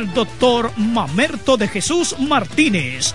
el doctor Mamerto de Jesús Martínez.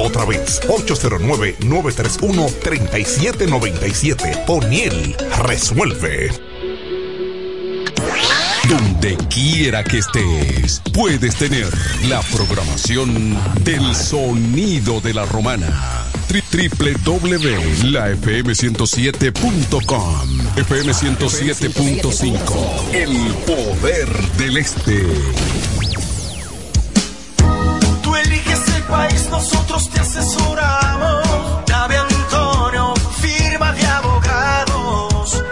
otra vez. 809-931-3797. O'Neill resuelve. Donde quiera que estés, puedes tener la programación del sonido de la romana. www.lafm107.com FM 107.5 El poder del este. Nosotros te asesoramos. David Antonio, firma de abogados.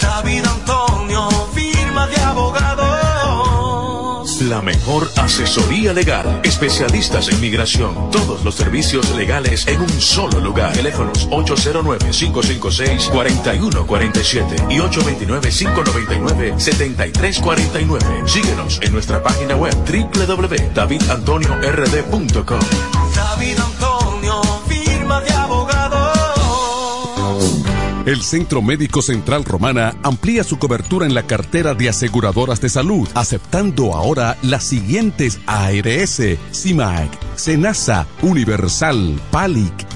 David Antonio, firma de abogados. La mejor asesoría legal. Especialistas en migración. Todos los servicios legales en un solo lugar. Teléfonos 809-556-4147 y 829-599-7349. Síguenos en nuestra página web www.davidantoniord.com. David Antonio, firma de abogados. El Centro Médico Central Romana amplía su cobertura en la cartera de aseguradoras de salud, aceptando ahora las siguientes ARS, CIMAC, SENASA, Universal, PALIC,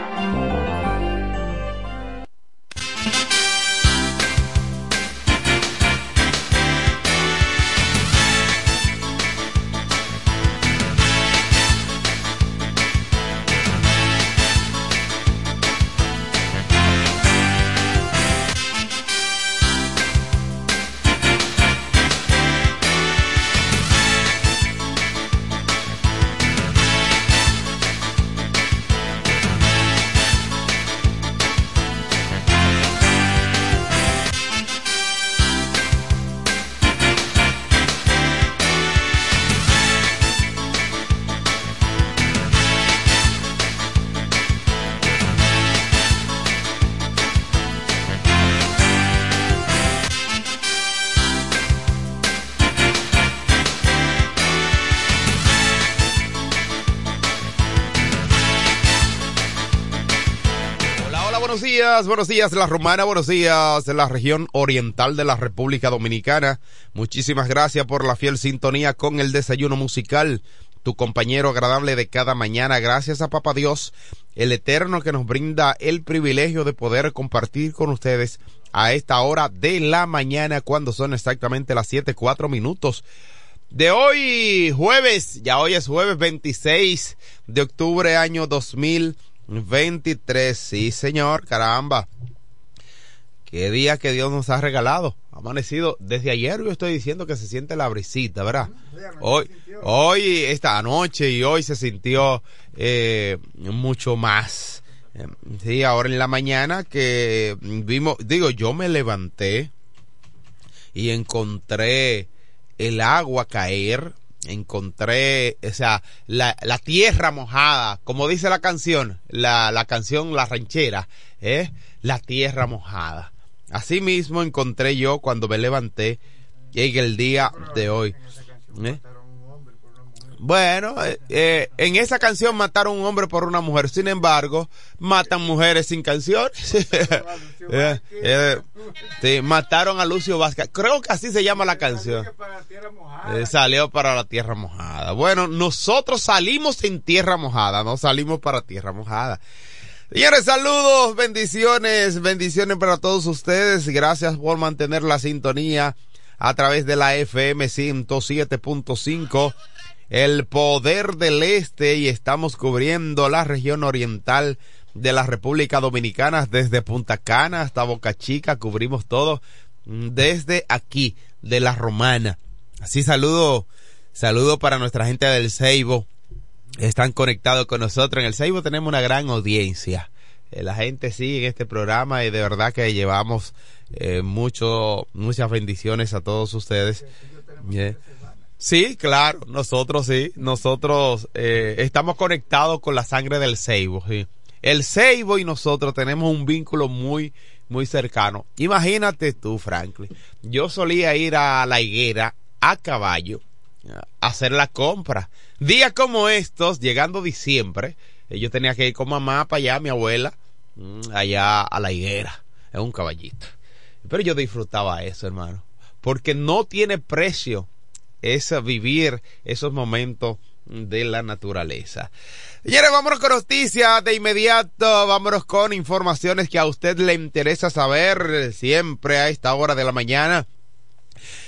Buenos días la Romana, buenos días de la región oriental de la República Dominicana. Muchísimas gracias por la fiel sintonía con el desayuno musical, tu compañero agradable de cada mañana. Gracias a Papa Dios, el Eterno que nos brinda el privilegio de poder compartir con ustedes a esta hora de la mañana cuando son exactamente las siete cuatro minutos de hoy jueves, ya hoy es jueves 26 de octubre año 2023, sí señor, caramba, qué día que Dios nos ha regalado, amanecido, desde ayer yo estoy diciendo que se siente la brisita, ¿verdad? Hoy, hoy, esta noche y hoy se sintió eh, mucho más, sí, ahora en la mañana que vimos, digo, yo me levanté y encontré el agua caer, encontré, o sea, la, la tierra mojada, como dice la canción, la, la canción La Ranchera, ¿eh? la tierra mojada. Así mismo encontré yo cuando me levanté en el día de hoy. ¿eh? Bueno, eh, eh, en esa canción mataron un hombre por una mujer. Sin embargo, matan mujeres sin canciones. Eh, eh, sí, mataron a Lucio Vázquez. Creo que así se llama la canción. Salió para la tierra mojada. Bueno, nosotros salimos en tierra mojada, no salimos para tierra mojada. Señores, saludos, bendiciones, bendiciones para todos ustedes. Gracias por mantener la sintonía a través de la FM 107.5 el poder del este y estamos cubriendo la región oriental de la República Dominicana desde Punta Cana hasta Boca Chica, cubrimos todo desde aquí de la Romana. Así saludo, saludo para nuestra gente del Ceibo. Están conectados con nosotros. En el Ceibo tenemos una gran audiencia. Eh, la gente sigue en este programa y de verdad que llevamos eh, mucho, muchas bendiciones a todos ustedes. Sí, claro, nosotros sí, nosotros eh, estamos conectados con la sangre del ceibo, sí. El ceibo y nosotros tenemos un vínculo muy, muy cercano. Imagínate tú, Franklin, yo solía ir a la higuera a caballo a hacer la compra. Días como estos, llegando diciembre, eh, yo tenía que ir con mamá para allá, mi abuela, mm, allá a la higuera, en un caballito. Pero yo disfrutaba eso, hermano, porque no tiene precio es vivir esos momentos de la naturaleza. Señores, vámonos con noticias de inmediato, vámonos con informaciones que a usted le interesa saber siempre a esta hora de la mañana.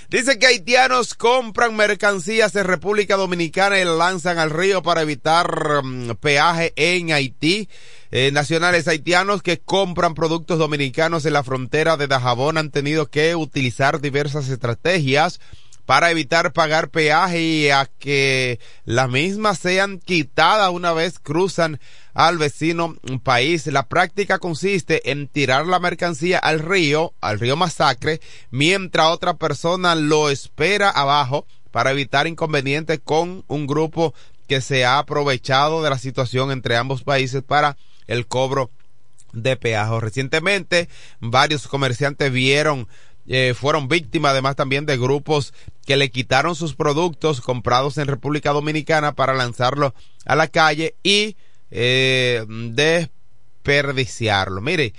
Dice que haitianos compran mercancías en República Dominicana y lanzan al río para evitar um, peaje en Haití. Eh, nacionales haitianos que compran productos dominicanos en la frontera de Dajabón han tenido que utilizar diversas estrategias para evitar pagar peaje y a que las mismas sean quitadas una vez cruzan al vecino país. La práctica consiste en tirar la mercancía al río, al río Masacre, mientras otra persona lo espera abajo para evitar inconvenientes con un grupo que se ha aprovechado de la situación entre ambos países para el cobro de peaje. Recientemente, varios comerciantes vieron eh, fueron víctimas además también de grupos que le quitaron sus productos comprados en República Dominicana para lanzarlo a la calle y eh, desperdiciarlo. Mire,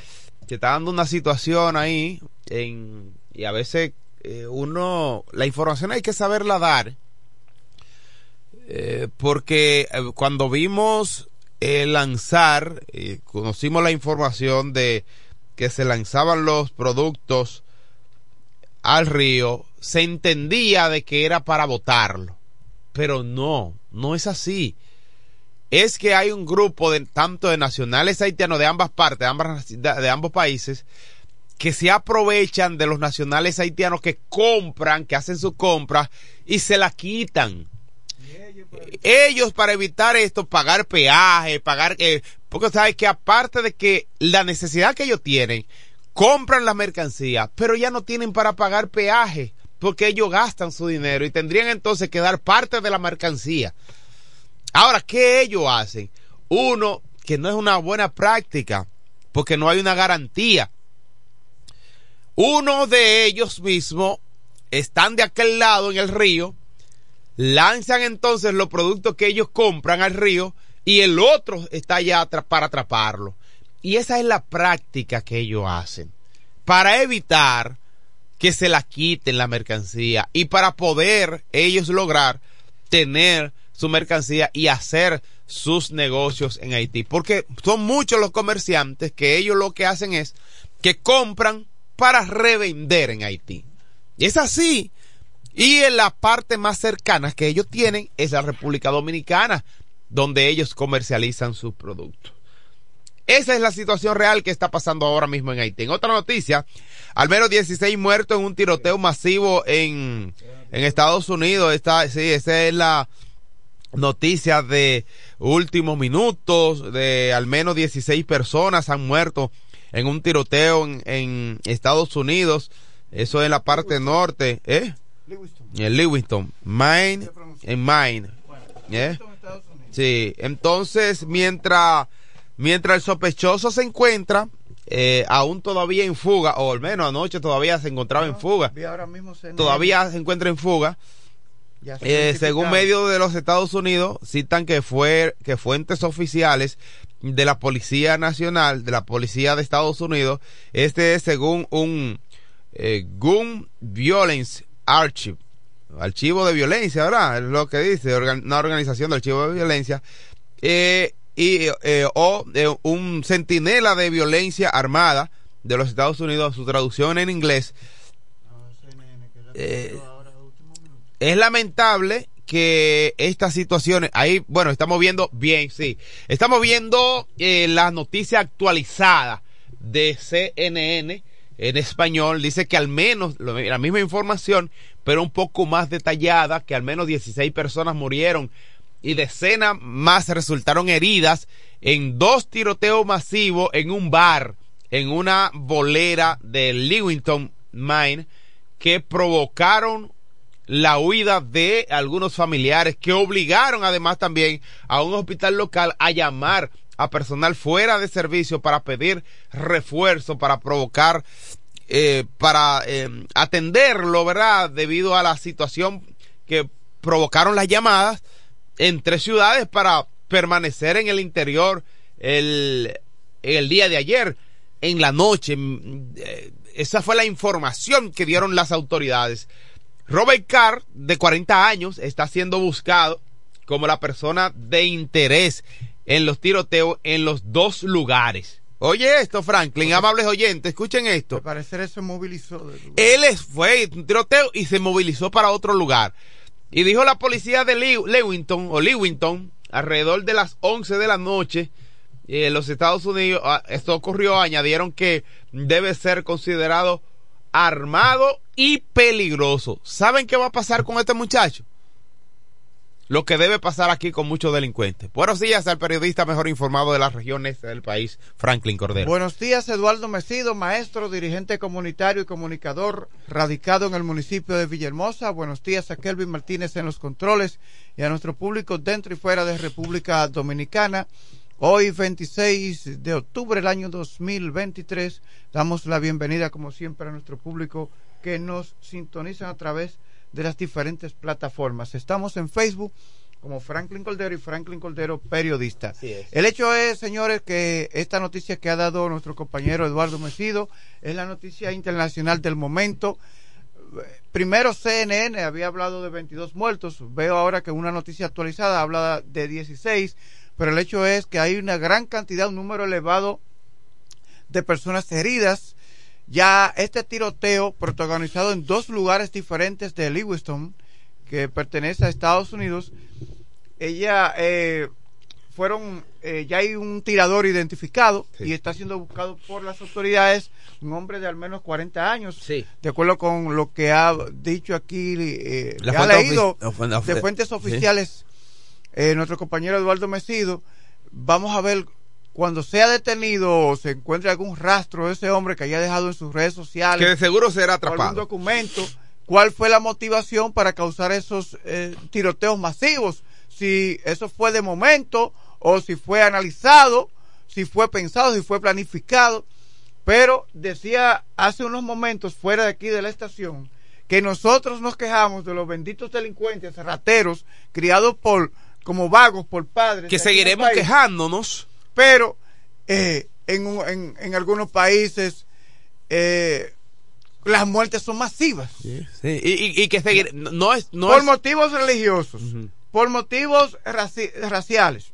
se está dando una situación ahí en, y a veces eh, uno, la información hay que saberla dar. Eh, porque cuando vimos lanzar, conocimos la información de que se lanzaban los productos al río, se entendía de que era para votarlo. Pero no, no es así. Es que hay un grupo de tanto de nacionales haitianos de ambas partes, de, ambas, de ambos países, que se aprovechan de los nacionales haitianos que compran, que hacen su compra y se la quitan. Ellos para evitar esto, pagar peaje, pagar, eh, porque sabes que aparte de que la necesidad que ellos tienen, compran la mercancía, pero ya no tienen para pagar peaje, porque ellos gastan su dinero y tendrían entonces que dar parte de la mercancía. Ahora, ¿qué ellos hacen? Uno, que no es una buena práctica, porque no hay una garantía. Uno de ellos mismos están de aquel lado en el río, lanzan entonces los productos que ellos compran al río y el otro está allá para atraparlo. Y esa es la práctica que ellos hacen para evitar que se la quiten la mercancía y para poder ellos lograr tener su mercancía y hacer sus negocios en Haití. Porque son muchos los comerciantes que ellos lo que hacen es que compran para revender en Haití. Y es así. Y en la parte más cercana que ellos tienen es la República Dominicana, donde ellos comercializan sus productos. Esa es la situación real que está pasando ahora mismo en Haití. En otra noticia, al menos 16 muertos en un tiroteo masivo en, en Estados Unidos. Está, sí, esa es la noticia de últimos minutos, de al menos 16 personas han muerto en un tiroteo en, en Estados Unidos. Eso en la parte norte, ¿eh? En Lewiston, Maine, en Maine. ¿eh? Sí, entonces mientras Mientras el sospechoso se encuentra eh, aún todavía en fuga, o al menos anoche todavía se encontraba en fuga. todavía se encuentra en fuga. Se Eh, según medios de los Estados Unidos, citan que fue que fuentes oficiales de la Policía Nacional, de la Policía de Estados Unidos, este es según un eh, Gun Violence Archive, archivo de violencia, ¿verdad? Es lo que dice, organ- una organización de archivo de violencia, eh, y, eh, o un centinela de violencia armada de los Estados Unidos, su traducción en inglés, eh, es lamentable que estas situaciones, ahí, bueno, estamos viendo bien, sí, estamos viendo eh, la noticia actualizada de CNN en español, dice que al menos la misma información, pero un poco más detallada, que al menos 16 personas murieron y decenas más resultaron heridas en dos tiroteos masivos en un bar, en una bolera de Lewington, Maine, que provocaron la huida de algunos familiares que obligaron además también a un hospital local a llamar a personal fuera de servicio para pedir refuerzo, para provocar, eh, para eh, atenderlo, ¿verdad? Debido a la situación que provocaron las llamadas en tres ciudades para permanecer en el interior el, el día de ayer, en la noche. Mm, eh, Esa fue la información que dieron las autoridades. Robert Carr, de 40 años, está siendo buscado como la persona de interés en los tiroteos en los dos lugares. Oye esto, Franklin, amables oyentes, escuchen esto. Al parecer eso movilizó. Él es- fue un tiroteo y se movilizó para otro lugar. Y dijo la policía de Lew- Lewington o Lewington, alrededor de las 11 de la noche, eh, en los Estados Unidos, ah, esto ocurrió, añadieron que debe ser considerado armado y peligroso. ¿Saben qué va a pasar con este muchacho? Lo que debe pasar aquí con muchos delincuentes. Buenos días al periodista mejor informado de las regiones del país, Franklin Cordero. Buenos días, Eduardo Mesido, maestro, dirigente comunitario y comunicador, radicado en el municipio de Villahermosa. Buenos días a Kelvin Martínez en los controles y a nuestro público dentro y fuera de República Dominicana. Hoy, 26 de octubre del año 2023, damos la bienvenida, como siempre, a nuestro público que nos sintonizan a través de las diferentes plataformas. Estamos en Facebook como Franklin Cordero y Franklin Cordero Periodista. El hecho es, señores, que esta noticia que ha dado nuestro compañero Eduardo Mesido es la noticia internacional del momento. Primero CNN había hablado de 22 muertos, veo ahora que una noticia actualizada habla de 16, pero el hecho es que hay una gran cantidad, un número elevado de personas heridas. Ya este tiroteo protagonizado en dos lugares diferentes de Lewiston, que pertenece a Estados Unidos, ella eh, fueron eh, ya hay un tirador identificado Sí. y está siendo buscado por las autoridades un hombre de al menos 40 años Sí. de acuerdo con lo que ha dicho aquí eh, La ha leído de fuentes sí. oficiales eh, nuestro compañero Eduardo Mesido vamos a ver cuando sea detenido o se encuentre algún rastro de ese hombre que haya dejado en sus redes sociales Que de seguro será o algún atrapado. documento, cuál fue la motivación para causar esos eh, tiroteos masivos, si eso fue de momento o si fue analizado, si fue pensado, si fue planificado. Pero decía hace unos momentos fuera de aquí de la estación que nosotros nos quejamos de los benditos delincuentes, rateros, criados por como vagos por padres. Que seguiremos quejándonos. Pero eh, en, en, en algunos países eh, las muertes son masivas Sí, y, y- y que seguir, no, es, no por es- motivos religiosos, por motivos raci- raciales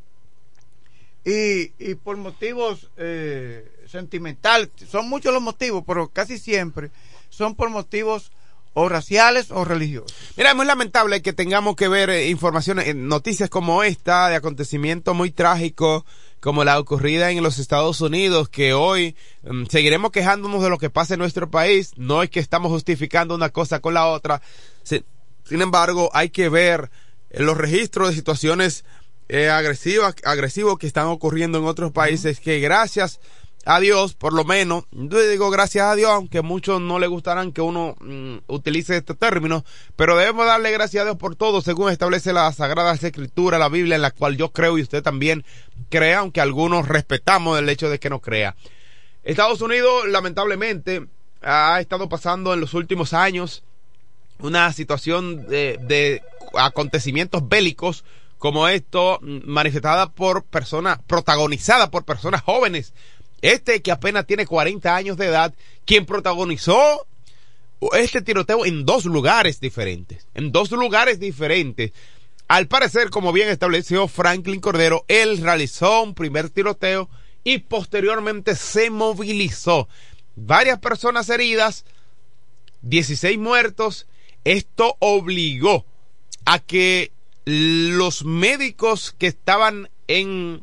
y, y por motivos eh, sentimentales. Son muchos los motivos, pero casi siempre son por motivos o raciales o religiosos. Mira, es muy lamentable que tengamos que ver eh, informaciones, noticias como esta, de acontecimientos muy trágicos, como la ocurrida en los Estados Unidos, que hoy mm, seguiremos quejándonos de lo que pasa en nuestro país. No es que estamos justificando una cosa con la otra. Si- sin embargo, hay que ver eh, los registros de situaciones eh, agresivas, agresivos que están ocurriendo en otros países, que gracias a Dios, por lo menos, yo digo gracias a Dios, aunque a muchos no le gustarán que uno mm, utilice este término, pero debemos darle gracias a Dios por todo, según establece la Sagrada Escritura, la Biblia, en la cual yo creo y usted también crea, aunque algunos respetamos el hecho de que no crea. Estados Unidos, lamentablemente, ha estado pasando en los últimos años una situación de, de acontecimientos bélicos como esto, mm, manifestada por personas, protagonizada por personas jóvenes. Este que apenas tiene 40 años de edad, quien protagonizó este tiroteo en dos lugares diferentes. En dos lugares diferentes. Al parecer, como bien estableció Franklin Cordero, él realizó un primer tiroteo y posteriormente se movilizó. Varias personas heridas, 16 muertos. Esto obligó a que los médicos que estaban en,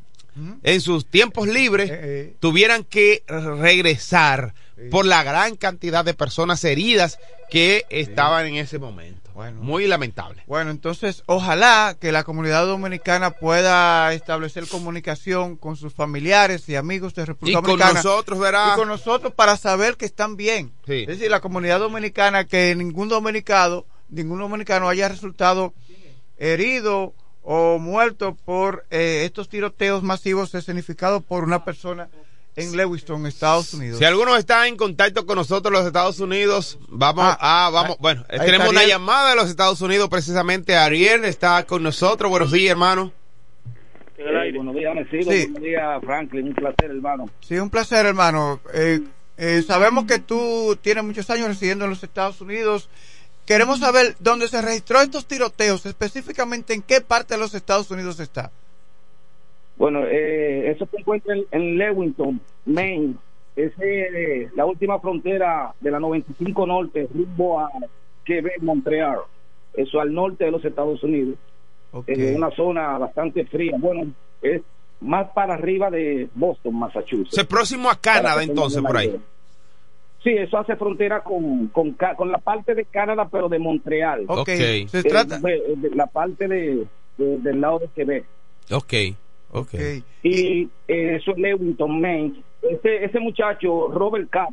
en sus tiempos libres Eh, eh. tuvieran que regresar por la gran cantidad de personas heridas que estaban en ese momento. Bueno. Muy lamentable. Bueno, entonces ojalá que la comunidad dominicana pueda establecer comunicación con sus familiares y amigos de Y República con Dominicana. nosotros, verá. y con nosotros para saber que están bien. Sí. Es decir, la comunidad dominicana, que ningún dominicano, ningún dominicano haya resultado herido o muerto por eh, estos tiroteos masivos escenificados por una persona en Lewiston, Estados Unidos. Si alguno está en contacto con nosotros los Estados Unidos, vamos Ah, a, vamos, ahí- bueno, ahí tenemos una llamada de los Estados Unidos, precisamente Ariel está con nosotros. Buenos días, hermano. Buenos días, Mesido. Sí. Buenos días, Franklin. Un placer, hermano. Sí, un placer, hermano. Eh, eh, sabemos que tú tienes muchos años residiendo en los Estados Unidos. Queremos saber dónde se registró estos tiroteos, específicamente en qué parte de los Estados Unidos está. Bueno, eh, eso se encuentra en, en Lewington, Maine. Es eh, la última frontera de la 95 Norte, rumbo a Quebec, Montreal. Eso al norte de los Estados Unidos. Es una zona bastante fría. Bueno, es más para arriba de Boston, Massachusetts. Es próximo a Canadá, entonces, por ahí. Sí, eso hace frontera con, con, con la parte de Canadá, pero de Montreal. Ok. Ok. Se Eh, trata. de- de la parte de, de- del lado de Quebec. Ok, ok. Y eh, eso es Lewington, Maine. Ese, ese muchacho, Robert Kapp,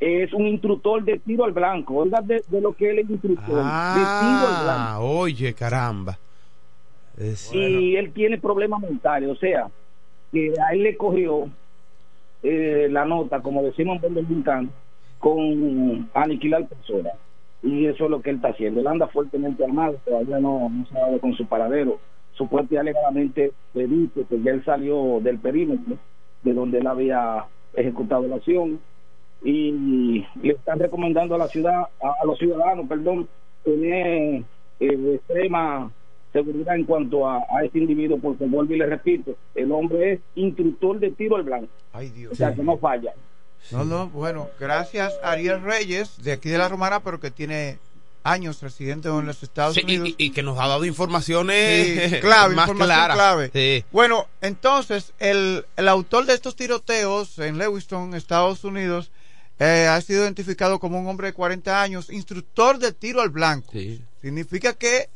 es un instructor de tiro al blanco. Oiga de, de lo que él es instructor, de tiro al blanco. Ah, oye, caramba. Es- Y él tiene problemas mentales, o sea, que a él le cogió eh, la nota, como decimos en dominicano, con aniquilar personas. Y eso es lo que él está haciendo. Él anda fuertemente armado, todavía no, no se ha dado con su paradero. Su fuerte alegadamente le dice que ya él salió del perímetro de donde él había ejecutado la acción y le están recomendando a la ciudad, a, a los ciudadanos, perdón, tener eh, extrema seguridad en cuanto a, a este individuo, porque vuelvo y le repito, el hombre es instructor de tiro al blanco, Ay, Dios. o sea que no falla. No, no, bueno, gracias a Ariel Reyes, de aquí de la Romana, pero que tiene años residente en los Estados Sí, Unidos. y, y que nos ha dado informaciones Sí, clave, más información claras. clave. Sí. Bueno, entonces, el, el autor de estos tiroteos en Lewiston, Estados Unidos, eh, ha sido identificado como un hombre de 40 años, instructor de tiro al blanco. Sí, Significa que,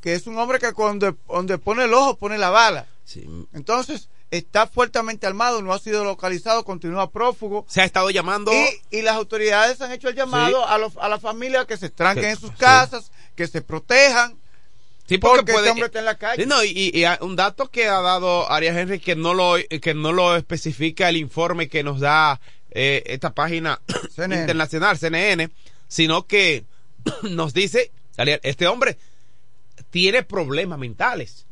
que es un hombre que cuando donde pone el ojo pone la bala. sí. Entonces, está fuertemente armado, no ha sido localizado, continúa prófugo. Se ha estado llamando. Y, y las autoridades han hecho el llamado Sí. a, los, a la familia que se estranquen Que- en sus sí. casas, que se protejan, Sí, porque este hombre está en la calle. No, y, y un dato que ha dado Arias Henry que no lo que no lo especifica el informe que nos da eh, esta página CNN. internacional CNN, sino que nos dice este hombre tiene problemas mentales.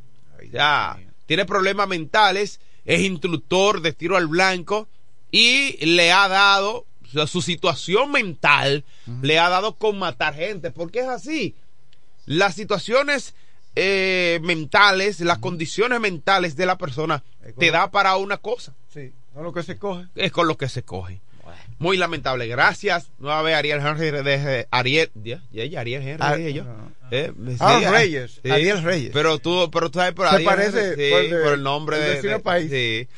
Ya, tiene problemas mentales, es instructor de tiro al blanco y le ha dado o sea, su situación mental le ha dado con matar gente, porque es así. Las situaciones eh, mentales, las condiciones mentales de la persona te da para una cosa, Sí, no lo que se coge. es con lo que se coge. Muy lamentable. Gracias. Nueva vez Ariel Henry de Ariel, Ariel Henry, Ah, dije yo. Eh, Ah, sí, Reyes, Ariel Reyes. Pero tú, pero tú sabes por Se Ariel parece sí, por de- por el nombre el de, de- país. sí.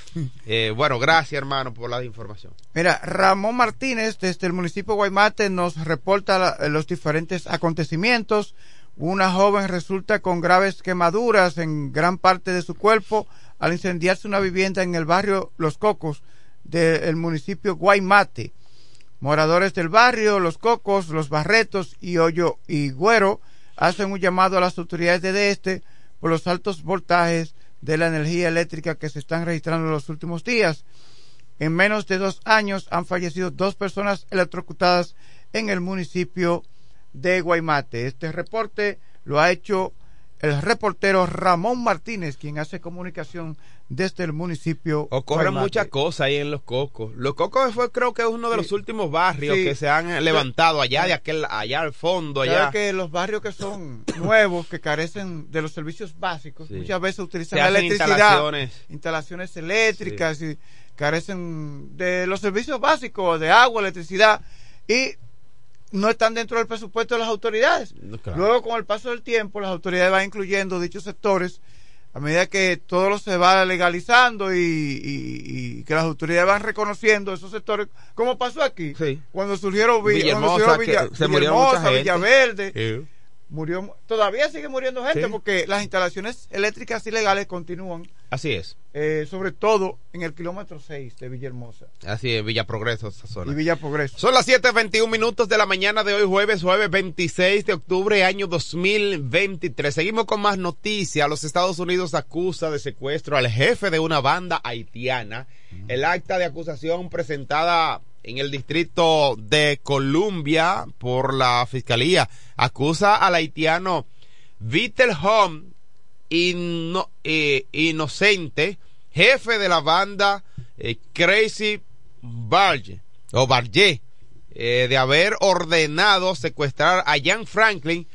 Eh, bueno, gracias hermano por la información. Mira, Ramón Martínez desde el municipio de Guaymate nos reporta la- los diferentes acontecimientos. Una joven resulta con graves quemaduras en gran parte de su cuerpo al incendiarse una vivienda en el barrio Los Cocos del municipio Guaymate. Moradores del barrio, Los Cocos, Los Barretos y Hoyo y Güero hacen un llamado a las autoridades de este por los altos voltajes de la energía eléctrica que se están registrando en los últimos días. En menos de dos años han fallecido dos personas electrocutadas en el municipio de Guaymate. Este reporte lo ha hecho el reportero Ramón Martínez, quien hace comunicación desde el municipio. Ocurren muchas cosas ahí en Los Cocos. Los Cocos fue creo que uno de los últimos barrios Sí. que se han levantado allá de aquel allá al fondo Claro allá. que los barrios que son nuevos, que carecen de los servicios básicos, Sí. muchas veces utilizan hacen electricidad, instalaciones. instalaciones eléctricas y carecen de los servicios básicos de agua, electricidad y no están dentro del presupuesto de las autoridades. Claro. Luego, con el paso del tiempo, las autoridades van incluyendo dichos sectores a medida que todo lo se va legalizando y, y- y que las autoridades van reconociendo esos sectores, como pasó aquí, Sí. cuando surgieron, cuando que Villa- se Villahermosa, mucha gente. Villaverde, Sí. Murió, todavía sigue muriendo gente Sí. porque las instalaciones eléctricas ilegales continúan, Así es. eh, sobre todo en el kilómetro 6 de Villahermosa Así es, Villa Progreso, esa zona. y Villa Progreso. Son las 7.21 minutos de la mañana de hoy, jueves, jueves 26 de octubre, año 2023. Seguimos con más noticias. Los Estados Unidos acusa de secuestro al jefe de una banda haitiana. El acta de acusación presentada en el distrito de Columbia por la fiscalía acusa al haitiano Vitel Home ino- eh, inocente, jefe de la banda eh, Crazy Barge o Barge, eh, de haber ordenado secuestrar a Jan Franklin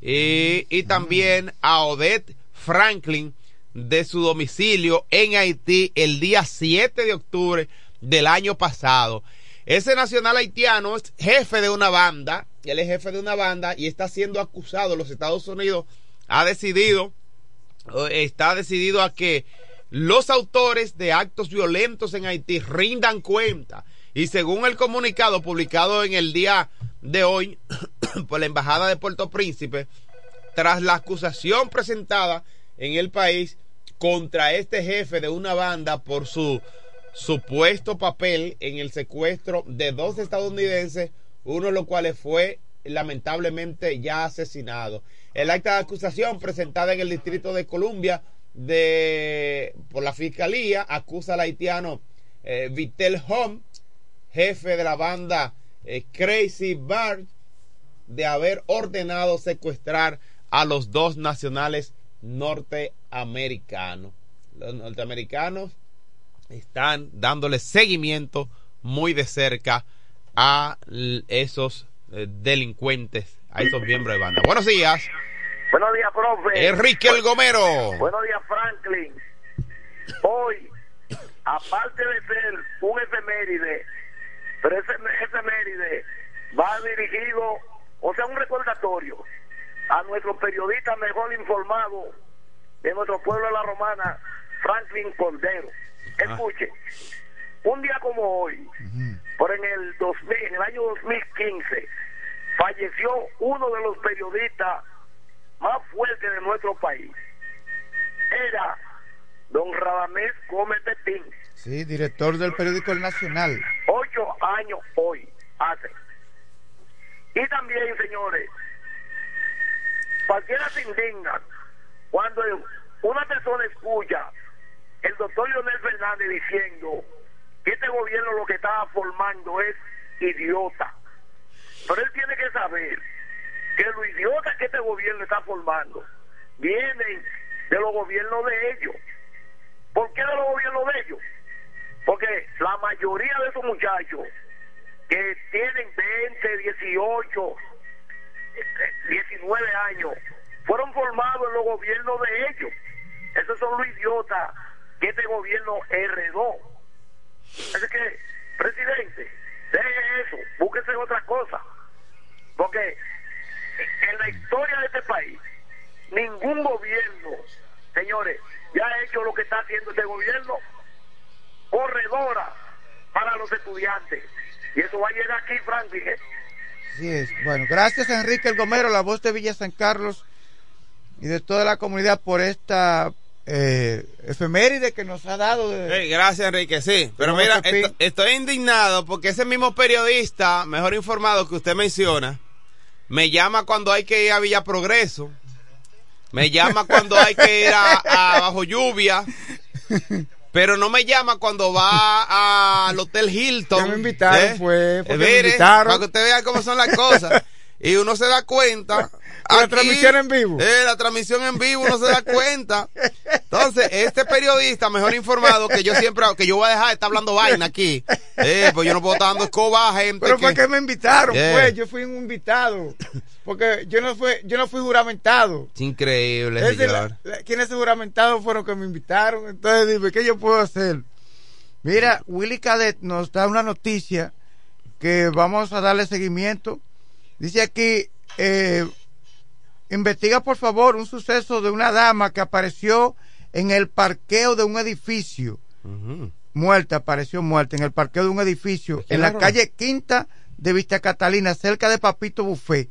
y también a Odette Franklin de su domicilio en Haití el día 7 de octubre del año pasado. Ese nacional haitiano es jefe de una banda, él es jefe de una banda y está siendo acusado. Los Estados Unidos ha decidido eh, está decidido a que los autores de actos violentos en Haití rindan cuenta. Y según el comunicado publicado en el día de hoy por la Embajada de Puerto Príncipe, tras la acusación presentada en el país contra este jefe de una banda por su supuesto papel en el secuestro de dos estadounidenses, uno de los cuales fue lamentablemente ya asesinado. El acta de acusación presentada en el Distrito de Columbia de, por la Fiscalía acusa al haitiano eh, Vitel Home, jefe de la banda eh, Crazy Bar, de haber ordenado secuestrar a los dos nacionales norteamericanos. Los norteamericanos están dándole seguimiento muy de cerca a esos eh, delincuentes, a esos miembros de banda. Buenos días, Buenos días, profe. Enrique El Gomero. Buenos días, Franklin. Hoy, aparte de ser un efeméride, pero ese efeméride va dirigido, o sea, un recordatorio a nuestro periodista mejor informado de nuestro pueblo de la Romana, Franklin Cordero. Escuche, un día como hoy, por en el 2000, en el año 2015, falleció uno de los periodistas más fuertes de nuestro país. Era don Radamés Gómez Petín, Sí, director del periódico El Nacional. ocho años hoy hace. Y también, señores, cualquiera se indigna cuando una persona escucha el doctor Leonel Fernández diciendo que este gobierno lo que estaba formando es idiota. Pero él tiene que saber que los idiotas que este gobierno está formando vienen de los gobiernos de ellos. ¿Por qué de los gobiernos de ellos? Porque la mayoría de esos muchachos que tienen 20, 18, eh, 19 años, fueron formados en los gobiernos de ellos. Esos son los idiotas que este gobierno heredó. Así que, presidente, deje eso, búsquese otra cosa. Porque en la historia de este país, ningún gobierno, señores, ya ha hecho lo que está haciendo este gobierno, corredora para los estudiantes. Y eso va a llegar aquí, Franklin. ¿eh? Así es. Bueno, gracias Enrique El Gomero, la voz de Villa San Carlos y de toda la comunidad por esta eh, efeméride que nos ha dado. De... Gracias, Enrique. Sí, pero mira, esto- estoy indignado porque ese mismo periodista, mejor informado que usted menciona, me llama cuando hay que ir a Villa Progreso, me llama cuando hay que ir a, a Bajo Lluvia, pero no me llama cuando va al Hotel Hilton. Ya me invitaron, ¿eh? fue, porque Eh, me invitaron. Para que usted vea cómo son las cosas. Y uno se da cuenta. La transmisión en vivo. Eh, la transmisión en vivo, uno se da cuenta. Entonces, este periodista mejor informado que yo siempre, que yo voy a dejar de estar hablando vaina aquí. Eh, pues yo no puedo estar dando escoba a gente. Pero que- que me invitaron, Yeah. pues, yo fui un invitado. Porque yo no fui, yo no fui juramentado. Es increíble, Ese, señor. la- la- quienes se juramentados fueron que me invitaron. Entonces dime, ¿qué yo puedo hacer? Mira, Willy Cadet nos da una noticia que vamos a darle seguimiento. Dice aquí, eh, investiga por favor un suceso de una dama que apareció en el parqueo de un edificio. Muerta, apareció muerta en el parqueo de un edificio ¿Quién en la calle Quinta de Vista Catalina, cerca de Papito Buffet.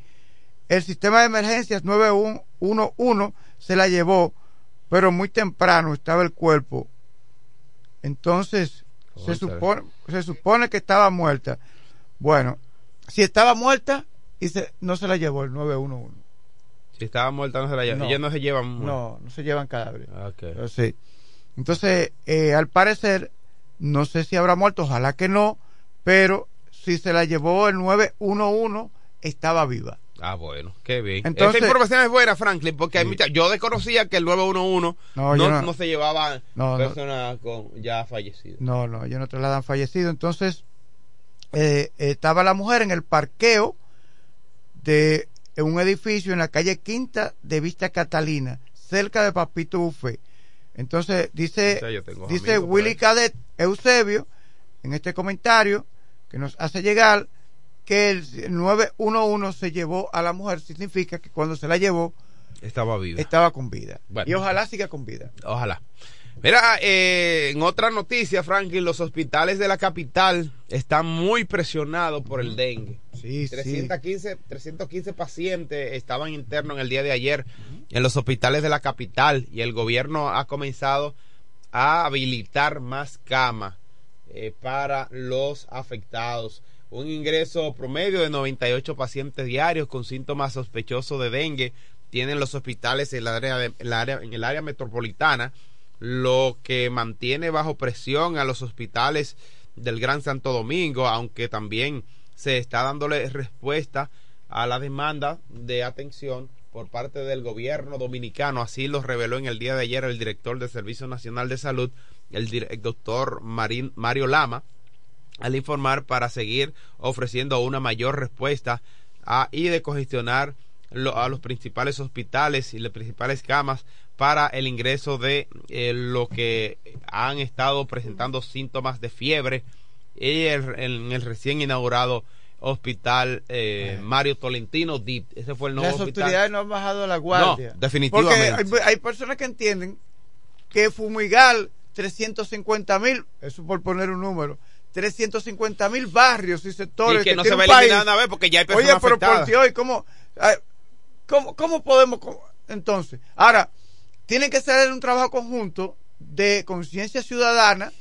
El sistema de emergencias 911 se la llevó, pero muy temprano estaba el cuerpo. Entonces, se supone, se supone que estaba muerta. Bueno, si estaba muerta, y se, no se la llevó el 911. Si estaba muerta, no se la llevan. No. Ellos no se llevan. No, no se llevan cadáveres. Ah. Entonces, eh, al parecer, no sé si habrá muerto, ojalá que no, pero si se la llevó el 911, estaba viva. Ah, bueno, qué bien. Entonces- Esa información es buena, Franklin, porque hay mucha- yo desconocía que el 911 No, no, no, no- se llevaba No, no. personas con ya fallecidas. No, no, ellos no trasladan fallecido. Entonces, eh, estaba la mujer en el parqueo de un edificio en la calle Quinta de Vista Catalina, cerca de Papito Buffet. Entonces, dice, O sea, dice Willy. Cadet Eusebio, en este comentario, que nos hace llegar que el 911 se llevó a la mujer, significa que cuando se la llevó, Estaba viva. estaba con vida. Bueno. Y ojalá siga con vida. Ojalá. Mira, eh, en otra noticia, Franklin, los hospitales de la capital están muy presionados por el dengue. Sí, sí. 315, 315 pacientes estaban internos en el día de ayer en los hospitales de la capital y el gobierno ha comenzado a habilitar más camas eh, para los afectados. Un ingreso promedio de 98 pacientes diarios con síntomas sospechosos de dengue tienen los hospitales en, la área de- en, la área- en el área metropolitana, lo que mantiene bajo presión a los hospitales del Gran Santo Domingo, aunque también se está dándole respuesta a la demanda de atención por parte del gobierno dominicano. Así lo reveló en el día de ayer el director del Servicio Nacional de Salud, el, doctor Mario Lama, al informar para seguir ofreciendo una mayor respuesta a, y de congestionar lo- a los principales hospitales y las principales camas para el ingreso de eh, lo que han estado presentando síntomas de fiebre y el- en el recién inaugurado hospital eh, Mario Tolentino DIP. Ese fue el nuevo Las hospital. autoridades no han bajado la guardia. No, definitivamente. Porque hay, hay personas que entienden que fumigar 350 mil, eso por poner un número, 350 mil barrios y sectores y que no se va a eliminar una vez porque ya hay personas Oye, pero por afectadas. Dios, ¿y cómo, cómo, cómo podemos? cómo? Entonces, ahora, tienen que hacer un trabajo conjunto de conciencia ciudadana,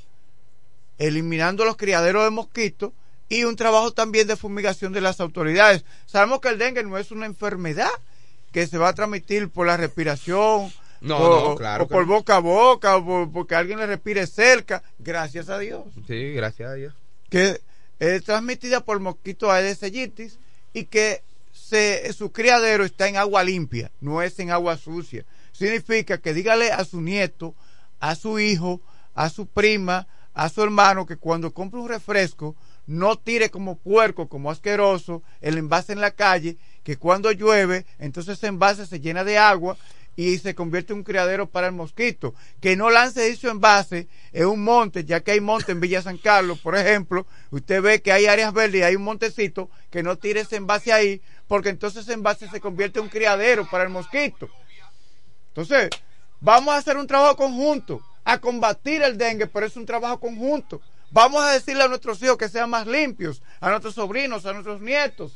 eliminando los criaderos de mosquitos y un trabajo también de fumigación de las autoridades. Sabemos que el dengue no es una enfermedad que se va a transmitir por la respiración, No, o, no, claro o que por boca a boca, o por- porque alguien le respire cerca, gracias a Dios Sí, gracias a Dios. que es transmitida por mosquito Aedes aegypti y que se, su criadero está en agua limpia, no es en agua sucia. Significa que dígale a su nieto, a su hijo, a su prima, a su hermano que cuando compre un refresco no tire como puerco, como asqueroso, el envase en la calle, que cuando llueve, entonces ese envase se llena de agua y se convierte en un criadero para el mosquito. Que no lance dicho envase en un monte, ya que hay monte en Villa San Carlos, por ejemplo, usted ve que hay áreas verdes y hay un montecito, que no tire ese envase ahí, porque entonces ese envase se convierte en un criadero para el mosquito. Entonces, vamos a hacer un trabajo conjunto, a combatir el dengue, pero es un trabajo conjunto. Vamos a decirle a nuestros hijos que sean más limpios, a nuestros sobrinos, a nuestros nietos.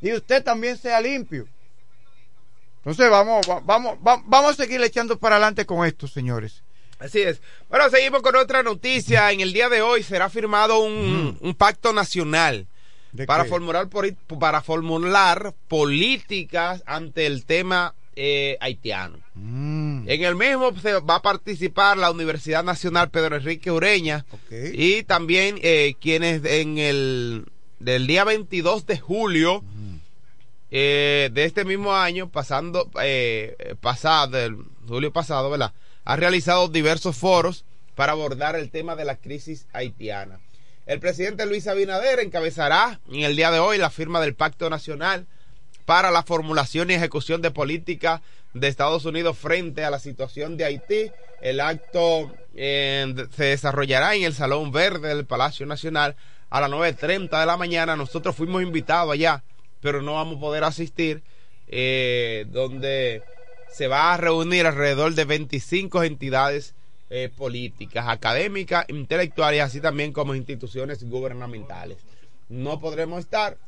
Y usted también sea limpio. Entonces vamos, va- vamos, va- vamos a seguir echando para adelante con esto, señores. Así es. Bueno, seguimos con otra noticia. En el día de hoy será firmado un, un pacto nacional para formular políticas ante el tema eh, haitiano. Mm, En el mismo se va a participar la Universidad Nacional Pedro Enrique Ureña y también eh, quienes en el del día 22 de julio eh, de este mismo año, pasando, eh, pasado, el julio pasado, ¿verdad? Ha realizado diversos foros para abordar el tema de la crisis haitiana. El presidente Luis Abinader encabezará en el día de hoy la firma del Pacto Nacional para la formulación y ejecución de política de Estados Unidos frente a la situación de Haití. El acto eh, se desarrollará en el Salón Verde del Palacio Nacional a las 9.30 de la mañana. Nosotros fuimos invitados allá, pero no vamos a poder asistir, eh, donde se va a reunir alrededor de 25 entidades eh, políticas, académicas, intelectuales, así también como instituciones gubernamentales. No podremos estar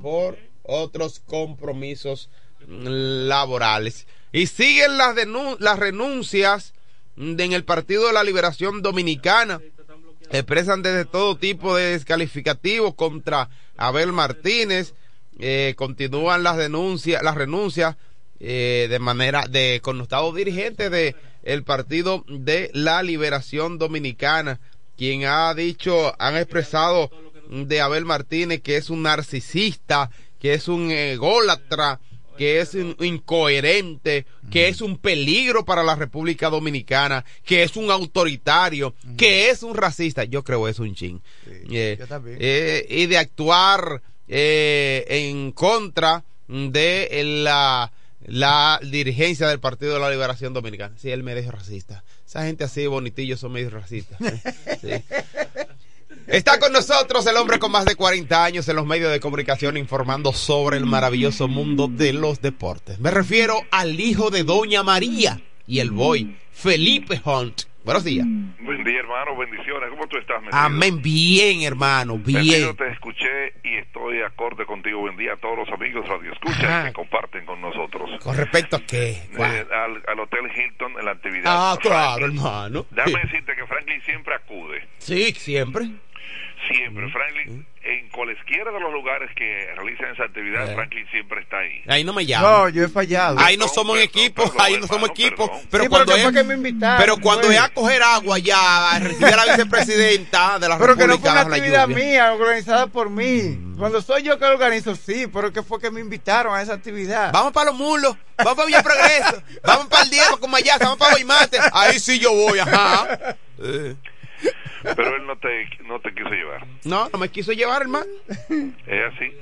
por otros compromisos laborales. Y siguen las, las renuncias en el Partido de la Liberación Dominicana. Expresan desde todo tipo de descalificativos contra Abel Martínez. Eh, continúan las denuncias, las renuncias eh, de manera de connotado dirigente de el Partido de la Liberación Dominicana, quien ha dicho, han expresado de Abel Martínez que es un narcisista, que es un ególatra, que es un incoherente, que es un peligro para la República Dominicana, que es un autoritario, que es un racista. Yo creo es un chin. Eh, eh, y de actuar eh, en contra de la, la dirigencia del Partido de la Liberación Dominicana. Sí, él me dijo racista. Esa gente así bonitillos son medio racistas. Sí. Está con nosotros el hombre con más de 40 años en los medios de comunicación informando sobre el maravilloso mundo de los deportes. Me refiero al hijo de Doña María y el boy, Felipe Hunt. Buenos días. Buen día, hermano. Bendiciones. ¿Cómo tú estás, metido? Amén. Bien, hermano. Bien. Metido, te escuché y estoy acorde contigo. Buen día a todos los amigos Radio Escucha que comparten con nosotros. ¿Con respecto a qué? Eh, al, al, Hotel Hilton en la actividad. Ah, claro, hermano. Déjame decirte que Franklin siempre acude. Sí, siempre. Siempre, Franklin, en cualesquiera de los lugares que realizan esa actividad, Franklin siempre está ahí. Ahí no me llama. No, yo he fallado. Ahí no somos equipo, ahí no somos equipo. Pero cuando es, que me invitaron, pero cuando es a coger agua ya, a recibir a la vicepresidenta de la pero República. Pero que no fue una actividad mía, organizada por mí. Cuando soy yo que lo organizo, sí, pero que fue que me invitaron a esa actividad. Vamos para los mulos, vamos para Villa Progreso, vamos para el Diego, como allá, vamos para Guaymate. Ahí sí yo voy, ajá. Eh. Pero él no te, no te quiso llevar. No, no me quiso llevar, hermano. Es así.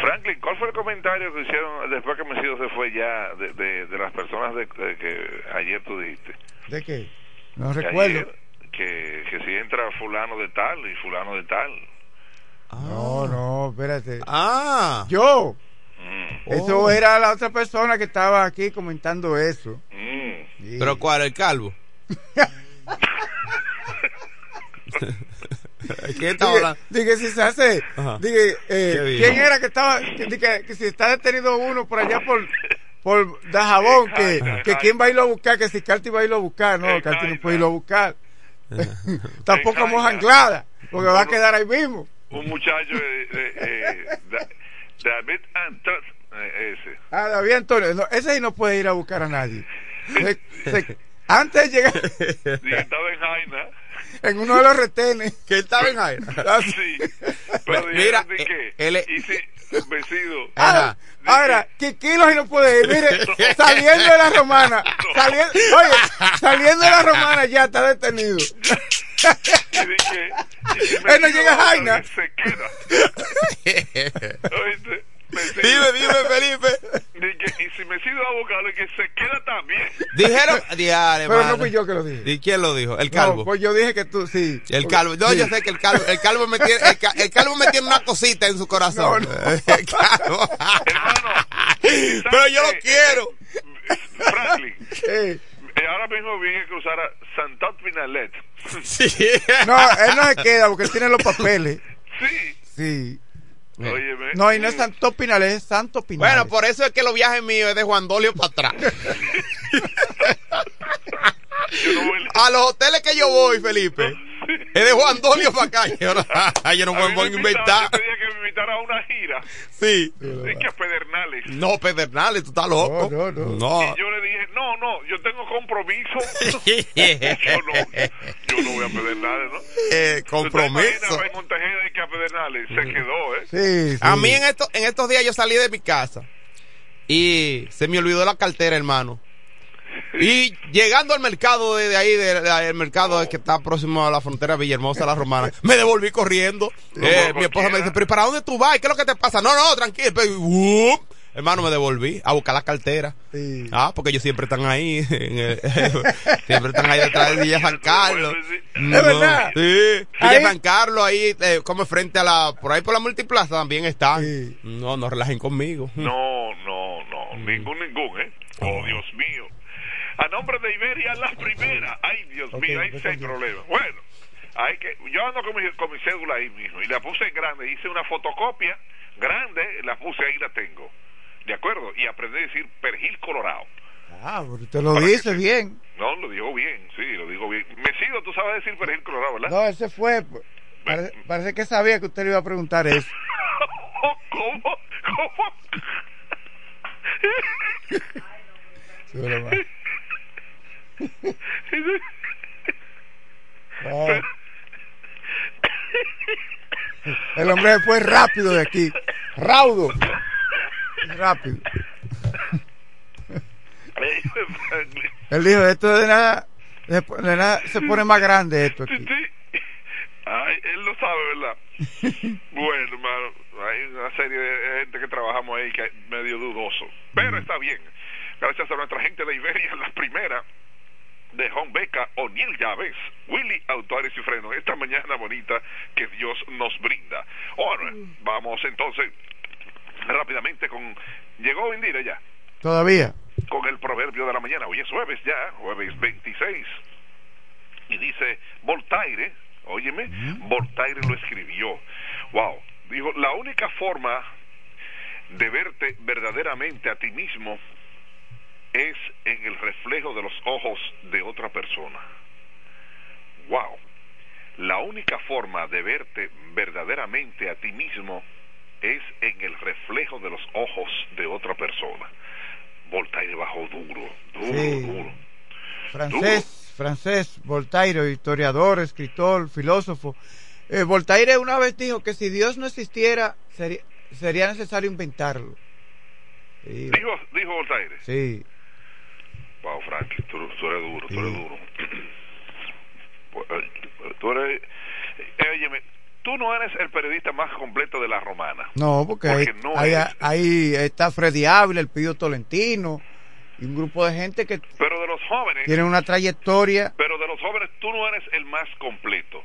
Franklin, ¿cuál fue el comentario que hicieron después que Mesido se fue ya de, de, de las personas de, que ayer tú dijiste? ¿De qué? No recuerdo. Ayer, que, que si entra fulano de tal y fulano de tal. Ah. No, no, espérate. Ah. Yo. Mm. Eso oh. era la otra persona que estaba aquí comentando eso. Mm. Sí. ¿Pero cuál? ¿El calvo? ¿Qué estaba hablando? Dije, si se hace. Dije, eh, ¿quién era que estaba? Dije, que si está detenido uno por allá por por Dajabón, que, que quién va a irlo a buscar, que si Carti va a irlo a buscar, no, Carti no puede irlo a buscar. Tampoco vamos anclada, porque va a quedar ahí mismo. Un muchacho de, de, de, David Antonio, ese. Ah, David Antonio, no, ese sí no puede ir a buscar a nadie. Se, se, antes de llegar. Sí, estaba en Jaina en uno de los retenes. Que estaba en aire. sí. Pero Mira, de qué? él es- vestido. Ah, ahora, ¿qué kilos y no puede ir? Mire, saliendo de la romana, saliendo, oye, saliendo de la romana ya está detenido. Y dije, y si Él no llega a Jaina. Se queda. ¿Oíste? Dime, dime, Felipe. Dije, y si me sigo a buscarlo, que se queda también. Dijeron, diare, Pero no fui yo que lo dije. ¿Y quién lo dijo? El calvo. No, pues yo dije que tú, sí. El calvo. No, Sí. yo sé que el calvo, el calvo me tiene, el, ca- el calvo me tiene una cosita en su corazón. No, no. El calvo. Hermano, Pero yo lo quiero. Franklin, Eh, eh, ahora mismo viene a cruzar a Santot Pinalet. Sí. no, él no se queda porque él tiene los papeles. Sí. Sí. Óyeme. No, y no es Santo Pinales, es Santo Pinales. Bueno, por eso es que los viajes míos es de Juan Dolio para atrás. A los hoteles que yo voy, Felipe, es de Juan Dolio para acá. Yo no, yo no me voy a me invitaron, inventar. Día que me invitar a una gira. Sí. Y que a Pedernales. No, Pedernales, tú estás loco. No, no, no. No. Y yo le dije, no, no, yo tengo compromiso. yo, no, yo no voy a Pedernales, ¿no? Eh, ¿Tú te compromiso. y que a Pedernales? Se quedó, ¿eh? Sí, sí. A mí en, esto, en estos días yo salí de mi casa y se me olvidó la cartera, hermano. Y llegando al mercado de, de ahí, de- de- el mercado que está próximo a la frontera de Villahermosa, la Romana, me devolví corriendo. Eh, mi esposa me dice, pero ¿y para dónde tú vas? ¿Qué es lo que te pasa? No, no, tranquilo. ¡wup! Hermano, me devolví a buscar la cartera. Sí. Ah, porque ellos siempre están ahí. en el- siempre están ahí detrás de Villa San Carlos. No, verdad. Sí. Villa San Carlos, ahí, eh, como frente a la. Por ahí por la multiplaza también están. Sí. No, no relajen conmigo. No, no, no, ningún, ningún, ¿eh? Oh, Dios mío. A nombre de Iberia, la primera. Ay, Dios Ok, mío, ahí sí hay ok. problema. Bueno, hay que, yo ando con mi, con mi cédula ahí, mijo, y la puse en grande. Hice una fotocopia grande, la puse ahí, la tengo. ¿De acuerdo? Y aprendí a decir perejil colorado. Ah, te lo dice que- bien. No, lo dijo bien, sí, lo dijo bien. Mesido, tú sabes decir perejil colorado, ¿verdad? No, ese fue. pare- parece que sabía que usted le iba a preguntar eso. ¿Cómo? ¿Cómo? El hombre fue rápido de aquí. Raudo. Rápido. Él dijo, esto de nada, de, de nada se pone más grande esto aquí. Ay, él lo sabe, ¿verdad? bueno, hermano, hay una serie de gente que trabajamos ahí que es medio dudoso. Pero está bien. Gracias a nuestra gente de Iberia, la primera de Home Beca, O'Neill Llaves, Willy Autores y Frenos, esta mañana bonita que Dios nos brinda. Ahora, vamos entonces rápidamente con... Llegó Indira ya Todavía. con el proverbio de la mañana. Hoy es jueves ya, jueves 26. Y dice, Voltaire, óyeme, Voltaire lo escribió. Wow, dijo, la única forma de verte verdaderamente a ti mismo es en el reflejo de los ojos de otra persona. Wow, la única forma de verte verdaderamente a ti mismo es en el reflejo de los ojos de otra persona. Voltaire bajó duro, duro, Sí. duro. Francés, francés, Voltaire, historiador, escritor, filósofo. Eh, Voltaire una vez dijo que si Dios no existiera, sería, sería necesario inventarlo. Sí, Dijo, dijo Voltaire. sí. Wow, Frankie, tú, tú eres duro, tú eres duro. Pues, eh, tú eres... eh, óyeme, tú no eres el periodista más completo de la romana. No, porque ahí, Porque no ahí, es. ahí está Freddy Ávila, el Pío Tolentino, y un grupo de gente que Pero de los jóvenes, tiene una trayectoria. pero de los jóvenes tú no eres el más completo.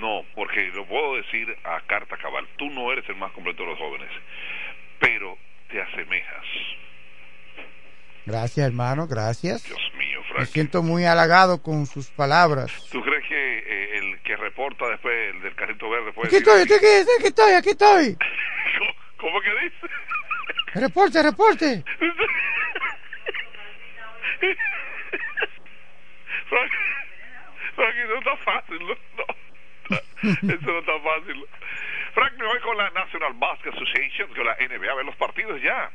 No, porque lo puedo decir a carta cabal, tú no eres el más completo de los jóvenes, pero te asemejas. Gracias, hermano, gracias. Dios mío, Me Frankie. siento muy halagado con sus palabras. ¿Tú crees que eh, el que reporta después, el del carrito verde, puede Aquí estoy, aquí, estoy, aquí estoy, aquí estoy. ¿Cómo, cómo que dice? Reporte, reporte. Frank, Frank, eso no está fácil, ¿no? No. Eso no está fácil. Frank, me voy con la National Basketball Association, con la NBA, a ver los partidos ya.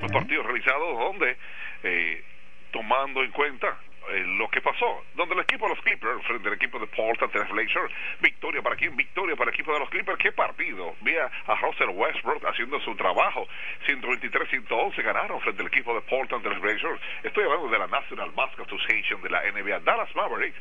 Los partidos realizados donde, eh, tomando en cuenta eh, lo que pasó, donde el equipo de los Clippers frente al equipo de Portland Trail Blazers, victoria para quién, victoria para el equipo de los Clippers, qué partido, vía a Russell Westbrook haciendo su trabajo, 123-111 ganaron frente al equipo de Portland Trail Blazers, estoy hablando de la National Basketball Association de la NBA, Dallas Mavericks,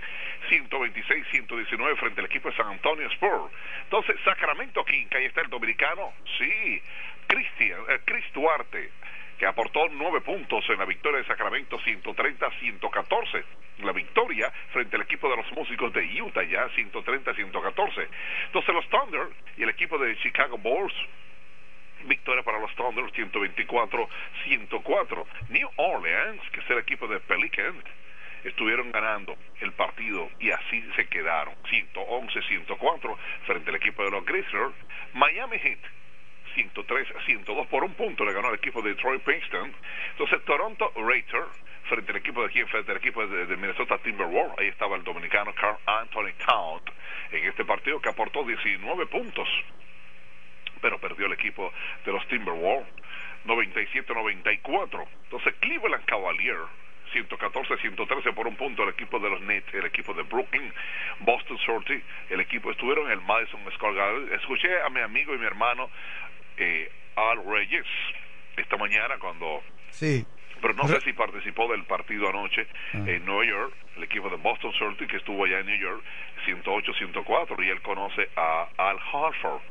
126-119 frente al equipo de San Antonio Spurs, entonces Sacramento King, ahí está el dominicano, sí, Cristian, eh, Chris Duarte, que aportó nueve puntos en la victoria de Sacramento 130-114. La victoria frente al equipo de los músicos de Utah ya 130-114. Entonces los Thunder y el equipo de Chicago Bulls victoria para los Thunder 124-104. New Orleans, que es el equipo de Pelicans, estuvieron ganando el partido y así se quedaron 111-104 frente al equipo de los Grizzlies. Miami Heat 103 102 por un punto le ganó al equipo de Detroit Princeton. Entonces Toronto Raiders frente al equipo de aquí, frente al equipo de, Minnesota Timberwolves, ahí estaba el dominicano Carl Anthony Count en este partido que aportó 19 puntos. pero perdió el equipo de los Timberwolves 97-94. Entonces Cleveland Cavalier 114-113 por un punto el equipo de los Nets, el equipo de Brooklyn, Boston Sorty, el equipo estuvieron en el Madison Square Garden. Escuché a mi amigo y mi hermano eh, Al Reyes esta mañana cuando Sí. pero no sé si participó del partido anoche en Nueva York, el equipo de Boston Celtics que estuvo allá en New York, 108-104, y él conoce a Al Harford,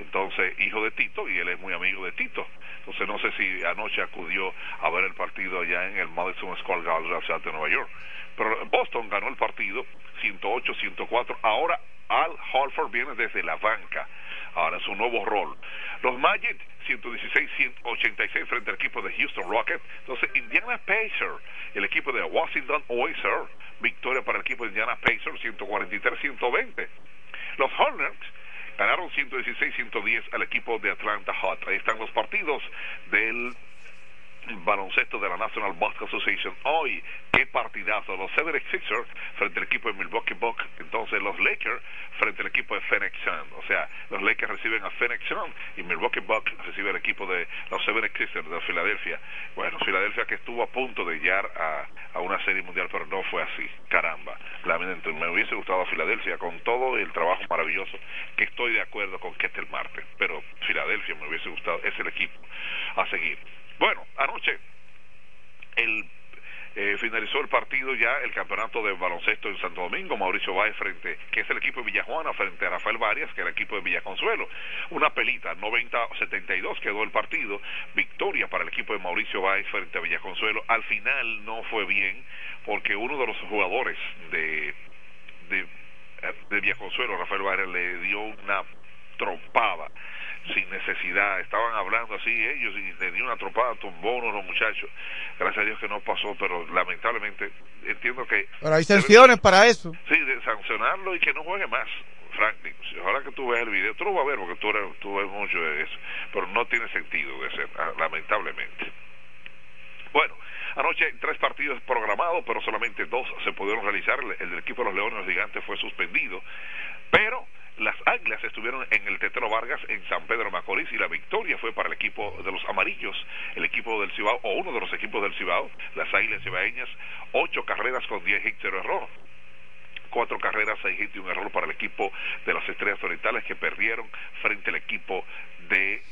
entonces hijo de Tito, y él es muy amigo de Tito. Entonces no sé si anoche acudió a ver el partido allá en el Madison Square Garden de la ciudad de Nueva York. Pero Boston ganó el partido 108-104. Ahora Al Harford viene desde la banca. Ahora su nuevo rol. Los Magic 116-186 frente al equipo de Houston Rockets. Entonces Indiana Pacers, el equipo de Washington Wizards, victoria para el equipo de Indiana Pacers 143-120. Los Hornets ganaron 116-110 al equipo de Atlanta Hot. Ahí están los partidos del baloncesto de la National Basketball Association. Hoy, qué partidazo. Los 76ers frente al equipo de Milwaukee Bucks. Entonces, los Lakers frente al equipo de Phoenix Suns. O sea, los Lakers reciben a Phoenix Suns y Milwaukee Bucks recibe al equipo de los 76ers de Filadelfia. Bueno, Filadelfia que estuvo a punto de llegar a, a una serie mundial, pero no fue así. Caramba. Lamento, me hubiese gustado Filadelfia con todo el trabajo maravilloso que estoy de acuerdo con que este el martes. Pero Filadelfia me hubiese gustado. Es el equipo a seguir. Bueno, anoche el eh, finalizó el partido ya el campeonato de baloncesto en Santo Domingo, Mauricio Báez frente, que es el equipo de Villajuana frente a Rafael Varias, que era el equipo de Villaconsuelo. Una pelita, 90-72 quedó el partido, victoria para el equipo de Mauricio Báez frente a Villaconsuelo. Al final no fue bien, porque uno de los jugadores de, de, de Villaconsuelo, Rafael Varias, le dio una trompada sin necesidad, estaban hablando así ellos y dio una tropada, de los muchachos. Gracias a Dios que no pasó, pero lamentablemente entiendo que... Pero hay sanciones para eso. Sí, de sancionarlo y que no juegue más. Franklin, ahora que tú ves el video, tú lo vas a ver porque tú, eres, tú ves mucho de eso, pero no tiene sentido de ser, ah, lamentablemente. Bueno, anoche tres partidos programados, pero solamente dos se pudieron realizar. El, el del equipo de los Leones Gigantes fue suspendido, pero las Águilas estuvieron en el Tetelo Vargas en San Pedro Macorís y la victoria fue para el equipo de los Amarillos, el equipo del Cibao o uno de los equipos del Cibao, las Águilas Cibaeñas, ocho carreras con diez hits, cero error. Cuatro carreras, seis hits y un error para el equipo de las Estrellas Orientales que perdieron frente al equipo de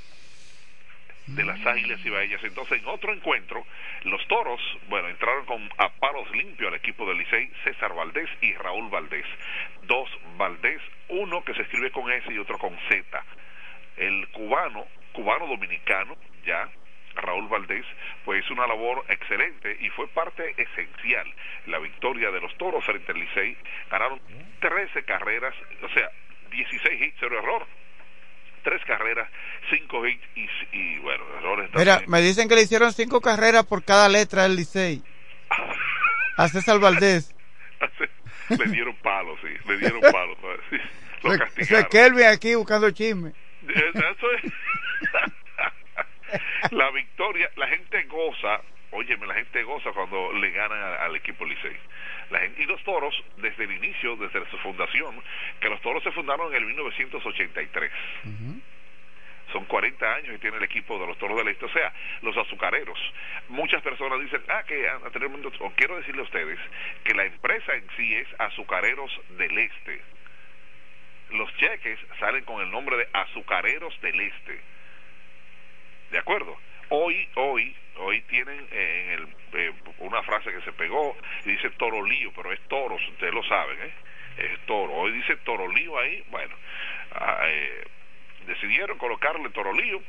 de las Águilas Cibaeñas. Entonces, en otro encuentro, los Toros, bueno, entraron con a palos limpios al equipo del Licey, César Valdés y Raúl Valdés. Dos Valdés, uno que se escribe con S y otro con Z. El cubano, cubano dominicano, ya, Raúl Valdés, pues hizo una labor excelente y fue parte esencial. La victoria de los Toros frente al Licey, ganaron 13 carreras, o sea, 16 hits, cero error tres carreras, cinco hits y, y bueno, errores Mira, también. me dicen que le hicieron cinco carreras por cada letra del Licey. A César Valdés. le dieron palos, sí, le dieron palos. Sí, lo Eso es castigaron. Kelvin aquí buscando chisme. Eh, Eso es. la victoria, la gente goza, óyeme, la gente goza cuando le ganan al equipo Licey. La gente, y los toros, desde el inicio, desde su fundación, que los toros se fundaron en el 1983. Son 40 años y tiene el equipo de los toros del este, o sea, los azucareros. Muchas personas dicen, ah, que anteriormente, o quiero decirle a ustedes que la empresa en sí es Azucareros del Este. Los cheques salen con el nombre de Azucareros del Este. ¿De acuerdo? Hoy, hoy, hoy tienen eh, en el, eh, una frase que se pegó y dice torolío, pero es toros, ustedes lo saben, ¿eh? Es toro. Hoy dice torolío ahí, bueno, ah, eh, decidieron colocarle torolío,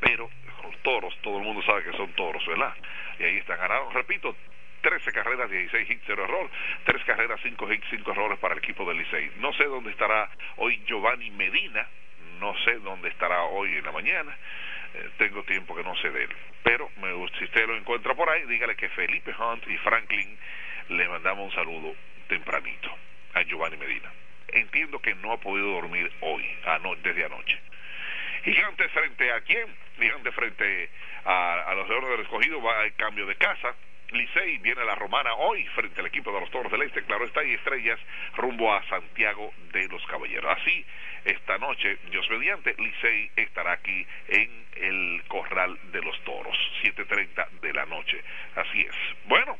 pero los toros, todo el mundo sabe que son toros, ¿verdad? Y ahí están, ganaron, repito, 13 carreras, 16 hits, 0 error, 3 carreras, 5 hits, 5 errores para el equipo del Licey. No sé dónde estará hoy Giovanni Medina, no sé dónde estará hoy en la mañana, eh, tengo tiempo que no sé de él. Pero me, si usted lo encuentra por ahí, dígale que Felipe Hunt y Franklin le mandamos un saludo tempranito a Giovanni Medina. Entiendo que no ha podido dormir hoy, ano- desde anoche. Gigante frente a quién? Gigante frente a, a los Leones del Escogido va el cambio de casa. Licey viene a la Romana hoy frente al equipo de los Toros del Este, claro está, y Estrellas rumbo a Santiago de los Caballeros. Así, esta noche, Dios mediante, Licey estará aquí en el Corral de los Toros, 7.30 de la noche. Así es. Bueno,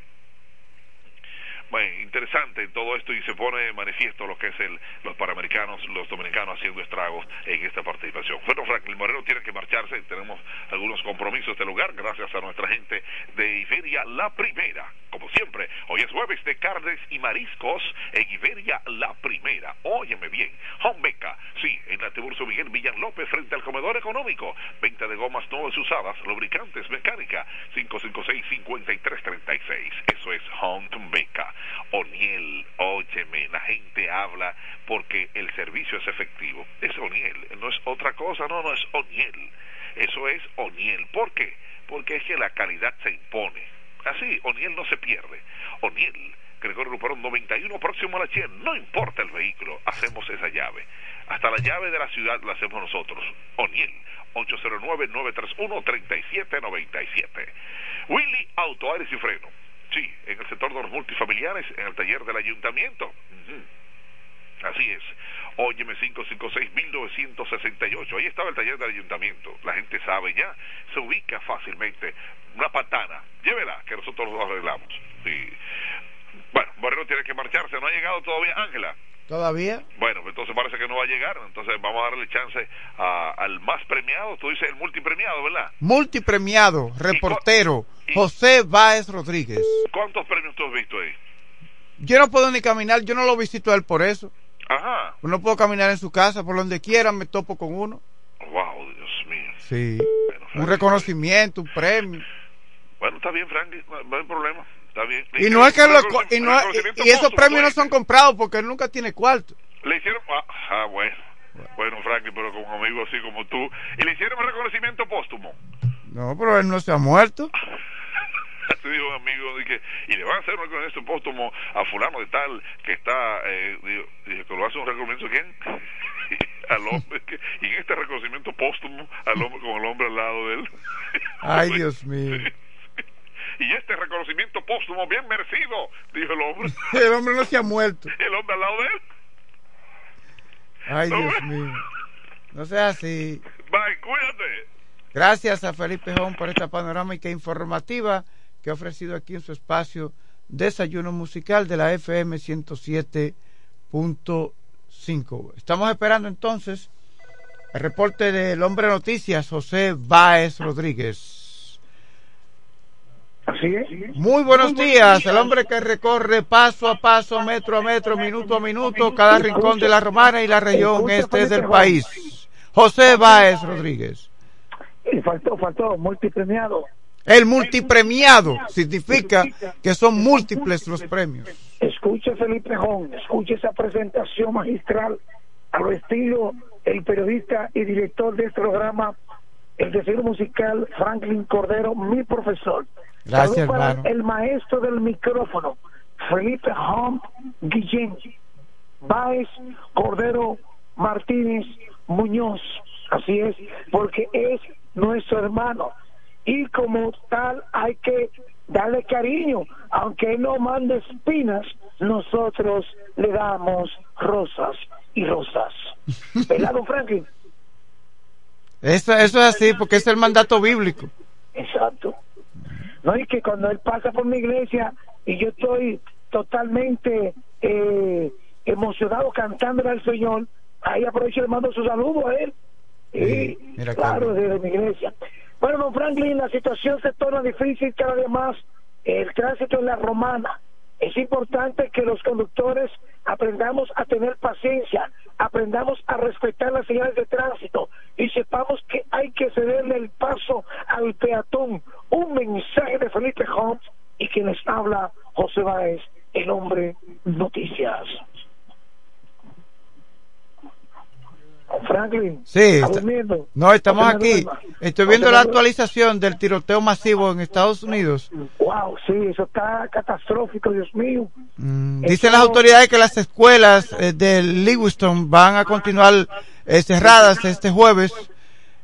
bueno, interesante todo esto y se pone manifiesto lo que es el, los panamericanos, los dominicanos haciendo estragos en esta participación. Bueno, Franklin Moreno tiene que marcharse, tenemos algunos compromisos de lugar, gracias a nuestra gente de Iberia La Primera. Como siempre, hoy es jueves de carnes y mariscos en Iberia La Primera. Óyeme bien, Beca, sí, en la Tiburcio Miguel Villan López frente al comedor económico. Venta de gomas nuevas usadas, lubricantes, mecánica, 556-5336. Eso es Beca. Oniel, óyeme, la gente habla porque el servicio es efectivo. Es Oniel, no es otra cosa, no, no es Oniel. Eso es Oniel. ¿Por qué? Porque es que la calidad se impone. Así, Oniel no se pierde. Oniel, Gregorio Luperón 91, próximo a la 100, no importa el vehículo, hacemos esa llave. Hasta la llave de la ciudad la hacemos nosotros. Oniel, 809-931-3797. Willy Auto, Aires y Freno Sí, en el sector de los multifamiliares, en el taller del ayuntamiento. Así es. Óyeme 556-1968. Ahí estaba el taller del ayuntamiento. La gente sabe ya. Se ubica fácilmente. Una patana. Llévela, que nosotros lo arreglamos. Sí. Bueno, Borrero tiene que marcharse. No ha llegado todavía Ángela. ¿Todavía? Bueno, entonces parece que no va a llegar. Entonces vamos a darle chance al más premiado. Tú dices el multipremiado, ¿verdad? Multipremiado, reportero, José Báez Rodríguez. ¿Cuántos premios tú has visto ahí? Yo no puedo ni caminar, yo no lo visito a él por eso. Ajá. No puedo caminar en su casa, por donde quiera me topo con uno. Wow, Dios mío. Sí. un reconocimiento, un premio. Bueno, está bien, Frankie, no hay problema. Está bien. Y no es que lo, y, no, y, esos premios no son comprados porque él nunca tiene cuarto. Le hicieron, ah, ah, bueno, bueno, Frankie, pero con un amigo así como tú, y le hicieron un reconocimiento póstumo. No, pero él no se ha muerto. Dijo un amigo, dije, y le van a hacer un reconocimiento póstumo a fulano de tal que está, eh, dije, que lo hace un reconocimiento quién? al hombre, que, y en este reconocimiento póstumo al hombre con el hombre al lado de él. Ay, Dios mío y este reconocimiento póstumo bien merecido, dijo el hombre. el hombre no se ha muerto. El hombre al lado de él. Ay, Dios mío. No sea así. Bye, cuídate. Gracias a Felipe Jón por esta panorámica informativa que ha ofrecido aquí en su espacio Desayuno Musical de la FM 107.5. Estamos esperando entonces el reporte del hombre noticias, José Báez Rodríguez. Muy buenos días, el hombre que recorre paso a paso, metro a metro, minuto a minuto, cada rincón de la Romana y la región este del país. José Báez Rodríguez. Y faltó, faltó, multipremiado. El multipremiado significa que son múltiples los premios. Escuche Felipe Jón, escuche esa presentación magistral a lo estilo el periodista y director de este programa, el deseo musical Franklin Cordero, mi profesor. Gracias, para el maestro del micrófono, Felipe Hump Guillén, Baez Cordero Martínez Muñoz. Así es, porque es nuestro hermano. Y como tal hay que darle cariño, aunque no mande espinas, nosotros le damos rosas y rosas. ¿Verdad, don Franklin? Eso, eso es así, porque es el mandato bíblico. Exacto. No es que cuando él pasa por mi iglesia y yo estoy totalmente eh, emocionado cantándole al Señor, ahí aprovecho y le mando su saludo a él. y claro, desde mi iglesia. Bueno, don Franklin, la situación se torna difícil cada vez más. El tránsito en la romana. Es importante que los conductores aprendamos a tener paciencia, aprendamos a respetar las señales de tránsito y sepamos que hay que cederle el paso al peatón. Un mensaje de Felipe Holmes y quien les habla José Báez, el hombre noticias. Franklin, sí, no, estamos aquí. Estoy viendo la actualización del tiroteo masivo en Estados Unidos. Wow, sí, eso está catastrófico, Dios mío. Mm, dicen las autoridades que las escuelas eh, de Lewiston van a continuar eh, cerradas este jueves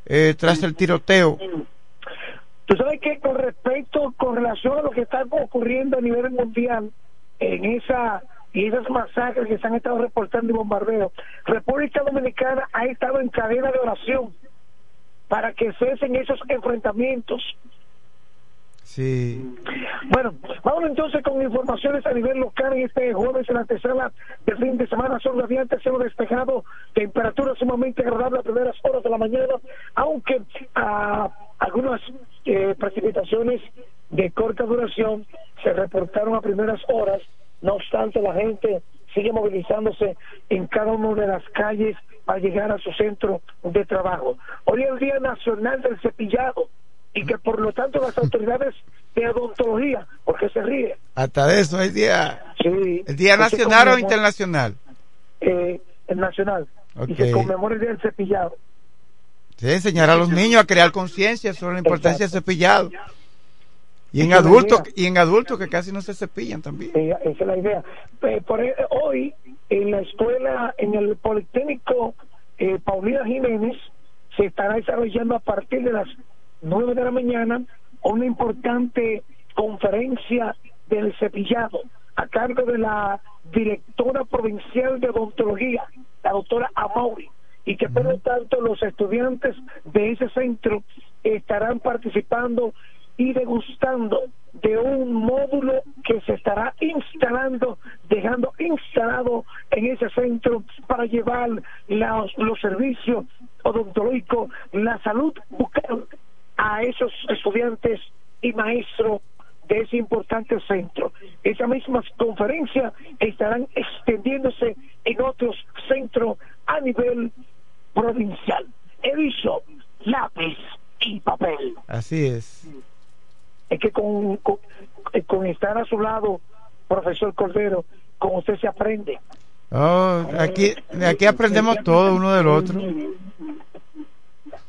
eh, tras el tiroteo. Tú sabes que con respecto con relación a lo que está ocurriendo a nivel mundial en esa y esas masacres que se han estado reportando y bombardeos, República Dominicana ha estado en cadena de oración para que cesen esos enfrentamientos. Sí. Bueno, vamos entonces con informaciones a nivel local. En este jueves, en la tercera del fin de semana, son radiantes, cielo despejado, temperatura sumamente agradable a primeras horas de la mañana, aunque ah, algunas eh, precipitaciones de corta duración se reportaron a primeras horas. No obstante, la gente sigue movilizándose en cada una de las calles para llegar a su centro de trabajo. Hoy es el Día Nacional del Cepillado y que por lo tanto las autoridades de odontología, porque se ríe, Hasta de eso, el día, sí, el día nacional o internacional. eh, el nacional, y Ok. se conmemora el Día del Cepillado. Sí, enseñar a los niños a crear conciencia sobre la importancia del cepillado. Y en adultos, y en adultos que casi no se cepillan también. Eh, esa es la idea. Eh, por, eh, hoy, en la escuela, en el Politécnico eh, Paulina Jiménez, se estará desarrollando a partir de las 9 de la mañana una importante conferencia del cepillado a cargo de la directora provincial de odontología, la doctora Amauri, y que por lo tanto los estudiantes de ese centro estarán participando y degustando de un módulo que se estará instalando, dejando instalado en ese centro para llevar los, los servicios odontológicos, la salud bucal a esos estudiantes y maestros de ese importante centro. Esas mismas conferencias estarán extendiéndose en otros centros a nivel provincial. He dicho lápiz y papel. Así es. Es que con, con, eh, con estar a su lado, profesor Cordero, con usted se aprende. Oh, aquí, aquí aprendemos todo uno del otro.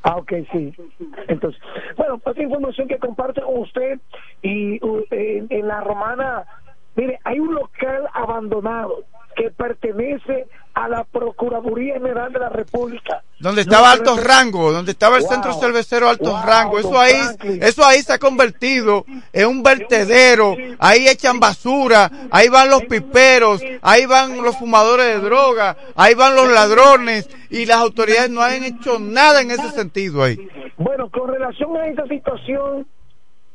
Ah, ok, sí. Entonces, bueno, otra información que comparto con usted y uh, en, en la romana, mire, hay un local abandonado que pertenece a la Procuraduría General de la República. Donde estaba No, Alto pero- Rango, donde estaba el Wow. centro cervecero Alto Wow, Rango, eso ahí, Franklin. eso ahí se ha convertido en un vertedero, ahí echan basura, ahí van los piperos, ahí van los fumadores de droga, ahí van los ladrones y las autoridades no han hecho nada en ese sentido ahí. Bueno, con relación a esa situación,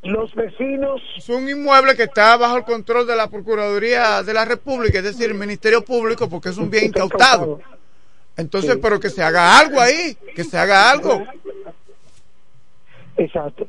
los vecinos Es un inmueble que está bajo el control de la Procuraduría de la República, es decir, el Ministerio Público, porque es un bien incautado. Entonces, pero que se haga algo ahí, que se haga algo. Exacto.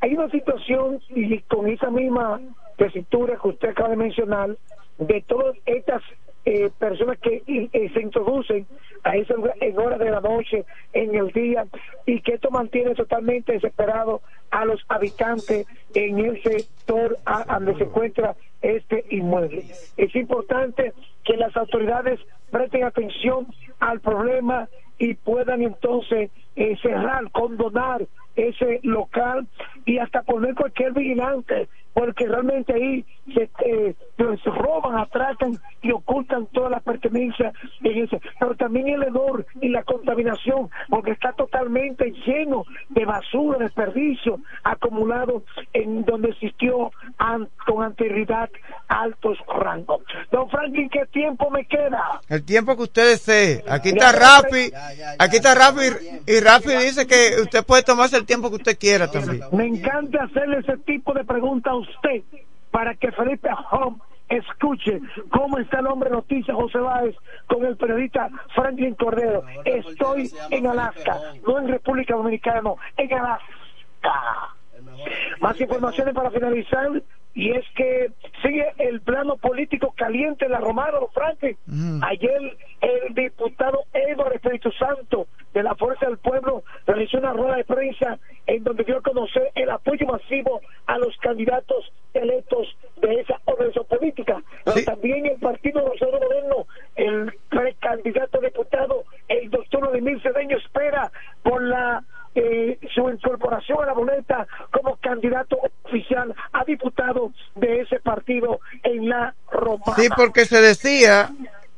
Hay una situación, y con esa misma tesitura que usted acaba de mencionar, de todas estas eh, personas que eh, se introducen a hora- en horas de la noche, en el día, y que esto mantiene totalmente desesperado a los habitantes en el sector donde se encuentra este inmueble. Es importante que las autoridades presten atención al problema y puedan entonces eh, cerrar, condonar ese local y hasta poner cualquier vigilante, porque realmente ahí se eh, pues, roban, atracan y ocultan todas las pertenencias en ese. Pero también el hedor y la contaminación, porque está totalmente lleno de basura, desperdicio acumulado en donde existió an- con anterioridad altos rangos. Don Franklin, ¿qué tiempo me queda? El tiempo que usted desee. Aquí está Rafi, aquí está Rafi y Rafi dice que usted puede tomarse el tiempo que usted quiera también. Me encanta hacerle ese tipo de pregunta a usted para que Felipe Home escuche cómo está el hombre noticia José Báez con el periodista Franklin Cordero. Estoy en Alaska, no en República Dominicana, no, en Alaska. Más informaciones para finalizar y es que sigue el plano político caliente en la Romana, Franklin. Ayer el diputado Eduardo Espíritu Santo de la Fuerza del Pueblo realizó una rueda de prensa en donde dio a conocer el apoyo masivo a los candidatos electos de esa organización política. Pero también el Partido Nacional Moderno, el precandidato diputado, el doctor Vladimir Cedeño espera por la eh, su incorporación a la boleta como candidato oficial a diputado de ese partido en la Romana. Sí, porque se decía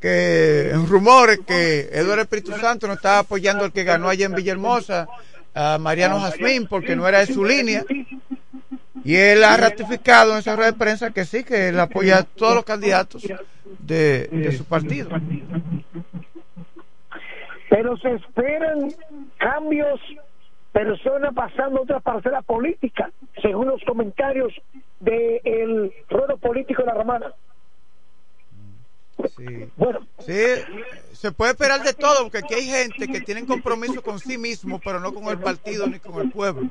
que rumores que Eduardo Espíritu Santo no estaba apoyando al que ganó allá en Villahermosa, a Mariano Jazmín, porque no era de su línea. Y él ha ratificado en esa rueda de prensa que sí, que él apoya a todos los candidatos de, de su partido. Pero se esperan cambios, personas pasando otra parcela política, según los comentarios del ruedo político de la romana. Sí. Bueno, Sí, se puede esperar de todo, porque aquí hay gente que tienen compromiso con sí mismo, pero no con el partido ni con el pueblo.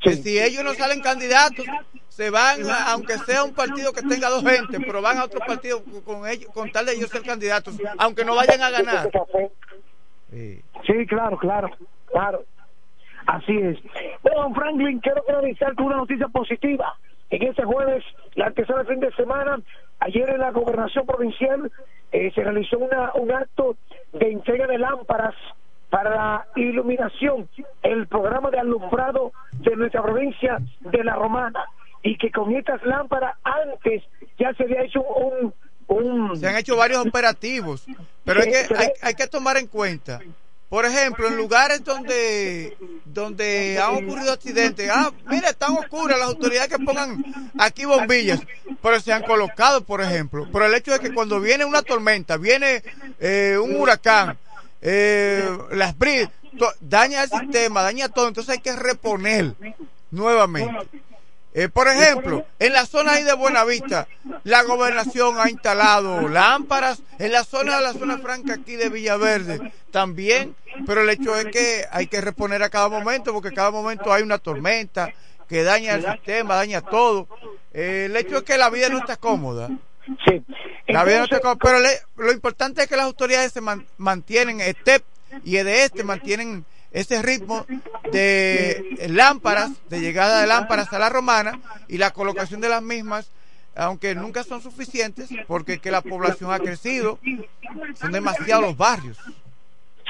Que si ellos no salen candidatos, se van, a- aunque sea un partido que tenga dos gente, pero van a otro partido con ellos, con tal de ellos ser candidatos, aunque no vayan a ganar. Sí. Sí, claro, claro, claro. Así es. Bueno, don Franklin, quiero finalizar con una noticia positiva. En este jueves, la del fin de semana, ayer en la gobernación provincial eh, se realizó una, un acto de entrega de lámparas para la iluminación, el programa de alumbrado de nuestra provincia de La Romana. Y que con estas lámparas antes ya se había hecho un... un Se han hecho varios operativos, pero hay que, hay, hay que tomar en cuenta. Por ejemplo, en lugares donde donde han ocurrido accidentes, ah, mira, están oscuras las autoridades que pongan aquí bombillas, pero se han colocado, por ejemplo. Pero el hecho de que cuando viene una tormenta, viene eh, un huracán, eh, las bris, daña el sistema, daña todo, entonces hay que reponer nuevamente. Eh, por ejemplo, en la zona ahí de Buenavista, la gobernación ha instalado lámparas, en la zona de la zona franca aquí de Villaverde también, pero el hecho es que hay que reponer a cada momento, porque cada momento hay una tormenta que daña el sistema, daña todo. Eh, el hecho es que la vida no está cómoda. Sí. La vida no está cómoda, pero le- lo importante es que las autoridades se man- mantienen, STEP y de este mantienen ese ritmo de lámparas, de llegada de lámparas a la romana y la colocación de las mismas, aunque nunca son suficientes, porque que la población ha crecido, son demasiados los barrios.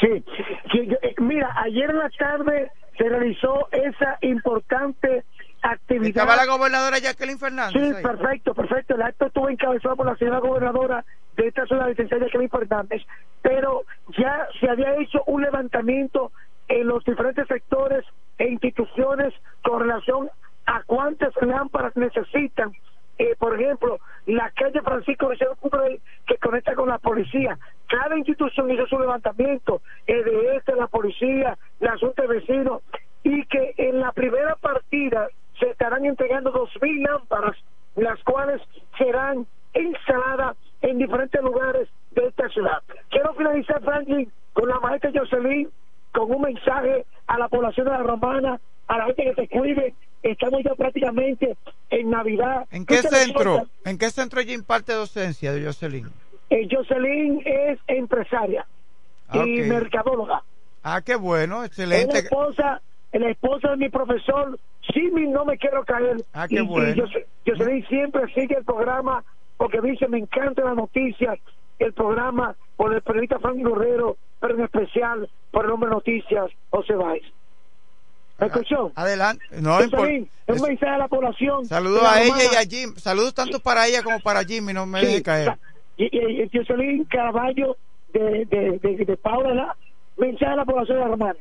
Sí, Sí, yo- eh, mira, ayer en la tarde se realizó esa importante actividad. Estaba la gobernadora Jacqueline Fernández. Sí, ahí. perfecto, perfecto. El acto estuvo encabezado por la señora gobernadora de esta zona, licenciada Jacqueline Fernández, pero ya se había hecho un levantamiento en los diferentes sectores e instituciones con relación a cuántas lámparas necesitan. Eh, por ejemplo, la calle Francisco Vicente Cubre que conecta con la policía. Cada institución hizo su levantamiento, el de este, la policía, la Junta de Vecinos, y que en la primera partida se estarán entregando dos mil lámparas, las cuales serán instaladas en diferentes lugares de esta ciudad. Quiero finalizar, Franklin, con la maestra Jocelyn, con un mensaje a la población de la Romana, a la gente que se cuide. Estamos ya prácticamente en Navidad. ¿En qué centro? ¿En qué centro ella imparte docencia de Jocelyn? eh, Jocelyn es empresaria Ah, y ok. mercadóloga. Ah, qué bueno, Es la excelente. esposa, la esposa de mi profesor, Jimmy, no me quiero caer. Ah, qué y, y bueno. yo, Jocelyn siempre sigue el programa porque dice, me encantan las noticias, el programa por el periodista Frank Guerrero, pero en especial por el hombre de noticias, José Báez. ¿Me escuchó? Adelante. No, impor- un mensaje a la población. Saludos la a ella y a Jim. Saludos tanto para ella como para Jimmy, no me Sí, deje caer. Y, y, y Jocelyn Caraballo de, de, de, de Paula, mensaje a la población de la Romana.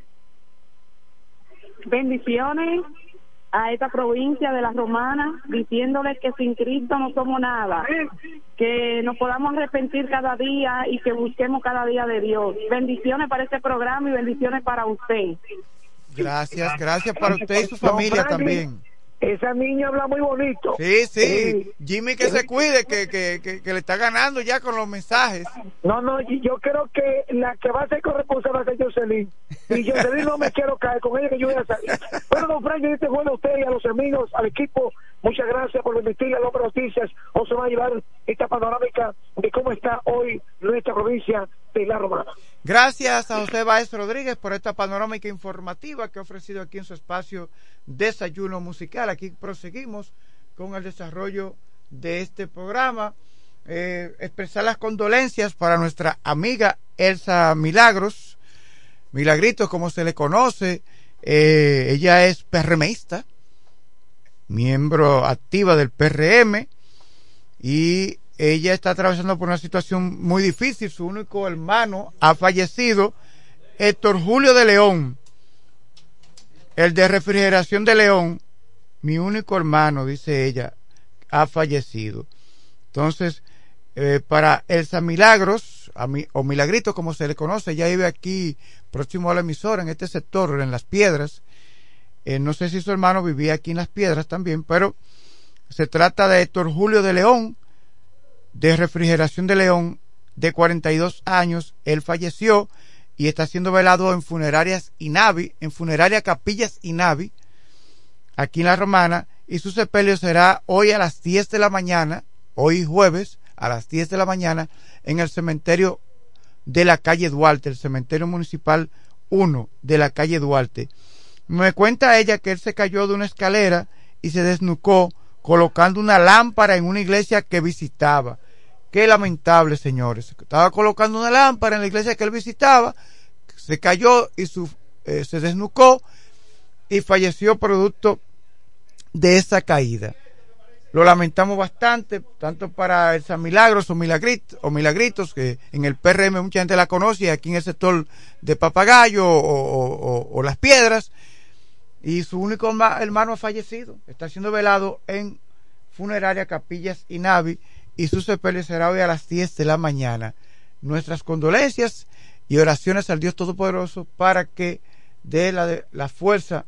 bendiciones a esta provincia de la Romana, diciéndole que sin Cristo no somos nada, que nos podamos arrepentir cada día y que busquemos cada día de Dios. Bendiciones para este programa y bendiciones para usted. Gracias, gracias para usted y su familia también. Esa niña habla muy bonito. Sí, sí. Eh, Jimmy que se cuide, que, que, que, que le está ganando ya con los mensajes. No, no, yo creo que la que va a ser corresponsal va a ser Jocelyn. Y Jocelyn no me quiero caer, con ella que yo voy a salir. Bueno, don Frank, este bueno a usted y a los amigos, al equipo, muchas gracias por permitirle a Hombre Noticias. O se va a llevar esta panorámica de cómo está hoy nuestra provincia de La Romana. Gracias a José Báez Rodríguez por esta panorámica informativa que ha ofrecido aquí en su espacio Desayuno Musical. Aquí proseguimos con el desarrollo de este programa. Eh, expresar las condolencias para nuestra amiga Elsa Milagros, Milagritos como se le conoce. Eh, ella es PRMista, miembro activa del PRM y ella está atravesando por una situación muy difícil. Su único hermano ha fallecido, Héctor Julio de León, el de refrigeración de León, mi único hermano, dice ella, ha fallecido. Entonces, eh, para Elsa Milagros, a mi, o Milagrito como se le conoce, ya vive aquí próximo a la emisora, en este sector, en Las Piedras. Eh, no sé si su hermano vivía aquí en Las Piedras también, pero se trata de Héctor Julio de León, de Refrigeración de León, de 42 años. Él falleció y está siendo velado en funerarias Inavi, en funeraria Capillas Inavi, aquí en La Romana, y su sepelio será hoy a las 10 de la mañana, hoy jueves, a las 10 de la mañana, en el cementerio de la calle Duarte, el cementerio municipal 1 de la calle Duarte. Me cuenta ella que él se cayó de una escalera y se desnucó colocando una lámpara en una iglesia que visitaba. Qué lamentable, señores. Estaba colocando una lámpara en la iglesia que él visitaba, se cayó y su, eh, se desnucó y falleció producto de esa caída. Lo lamentamos bastante, tanto para el San Milagros o, Milagrit, o Milagritos, que en el PRM mucha gente la conoce, aquí en el sector de Papagayo o, Las Piedras, y su único hermano ha fallecido, está siendo velado en funeraria Capillas y Navi, y su sepelio será hoy a las 10 de la mañana. Nuestras condolencias y oraciones al Dios Todopoderoso para que dé la, la fuerza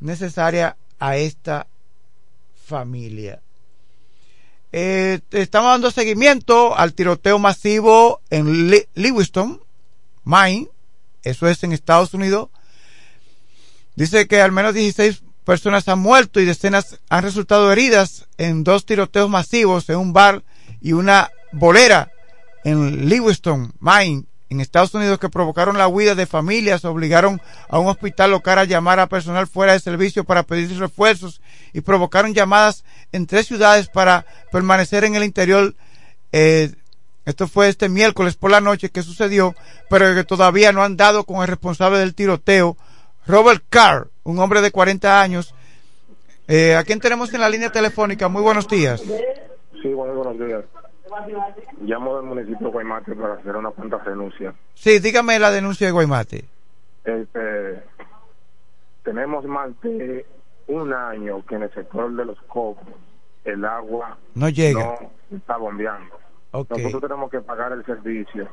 necesaria a esta familia. Eh, estamos dando seguimiento al tiroteo masivo en Lewiston, Maine, eso es en Estados Unidos. Dice que al menos 16 personas han muerto y decenas han resultado heridas en dos tiroteos masivos en un bar y una bolera en Lewiston, Maine, en Estados Unidos que provocaron la huida de familias, obligaron a un hospital local a llamar a personal fuera de servicio para pedir refuerzos y provocaron llamadas en tres ciudades para permanecer en el interior. Eh, esto fue este miércoles por la noche que sucedió, pero que todavía no han dado con el responsable del tiroteo, Robert Carr, un hombre de 40 años. Eh, ¿A quién tenemos en la línea telefónica? Muy buenos días. Sí, buenos días. Llamo del municipio de Guaymate para hacer una cuanta renuncia. Sí, dígame la denuncia de Guaymate. Este, tenemos más de un año que en el sector de los cocos el agua no llega. No está bombeando. Nosotros tenemos que pagar el servicio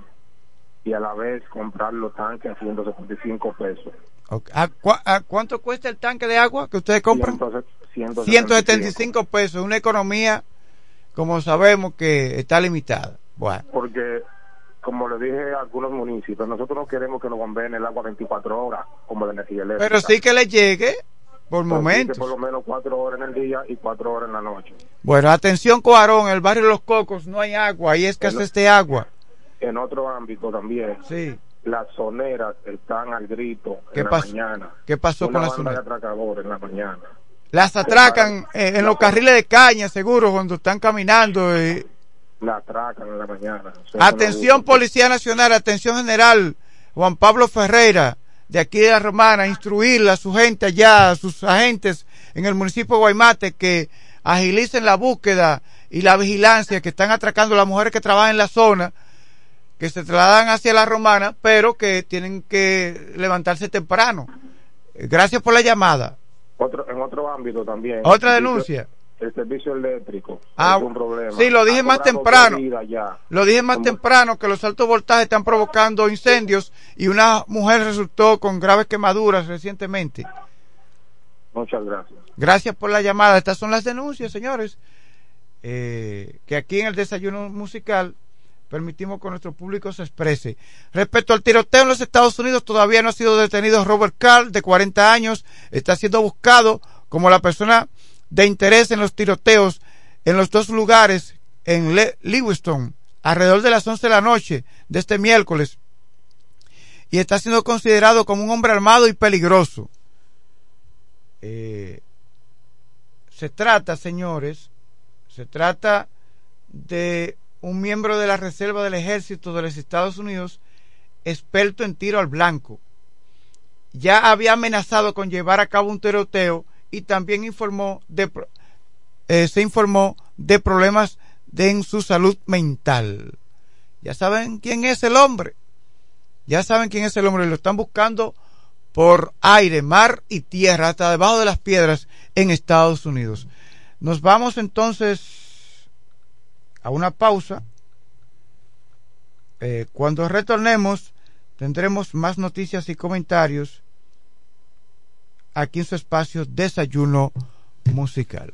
y a la vez comprar los tanques a 175 pesos. ¿A, cuánto cuesta el tanque de agua que ustedes compran? 175 pesos, una economía como sabemos que está limitada. Bueno. Porque, como le dije a algunos municipios, nosotros no queremos que nos bombeen el agua 24 horas como de energía eléctrica. Pero sí que le llegue por momentos. por lo menos 4 horas en el día y 4 horas en la noche. Bueno, atención Coarón, en el barrio de Los Cocos no hay agua, ahí es que hace este agua. En otro ámbito también. Sí. Las zoneras están al grito en la mañana. ¿Qué pasó con las zoneras? en la mañana. Las atracan eh, en los carriles de caña, seguro, cuando están caminando. Eh. La atracan en la mañana. Atención, Policía Nacional, atención general, Juan Pablo Ferreira, de aquí de la Romana, instruir a su gente allá, a sus agentes en el municipio de Guaymate, que agilicen la búsqueda y la vigilancia, que están atracando a las mujeres que trabajan en la zona, que se trasladan hacia la Romana, pero que tienen que levantarse temprano. Gracias por la llamada. Otro, en otro ámbito también. Otra denuncia. El servicio eléctrico ah, es un problema. Sí, lo dije más temprano. Lo dije más temprano que los altos voltajes están provocando incendios y una mujer resultó con graves quemaduras recientemente. Muchas gracias. Gracias por la llamada. Estas son las denuncias, señores. Eh, que aquí en el desayuno musical permitimos que nuestro público se exprese. Respecto al tiroteo en los Estados Unidos, todavía no ha sido detenido Robert Carl, de 40 años, está siendo buscado como la persona de interés en los tiroteos en los dos lugares en Lewiston, alrededor de las 11 de la noche de este miércoles, y está siendo considerado como un hombre armado y peligroso. Eh, se trata, señores, se trata de un miembro de la Reserva del Ejército de los Estados Unidos, experto en tiro al blanco. Ya había amenazado con llevar a cabo un tiroteo y también informó de, eh, se informó de problemas de, en su salud mental. Ya saben quién es el hombre. Ya saben quién es el hombre. Lo están buscando por aire, mar y tierra, hasta debajo de las piedras en Estados Unidos. Nos vamos entonces a una pausa. Eh, cuando retornemos, tendremos más noticias y comentarios aquí en su espacio Desayuno Musical.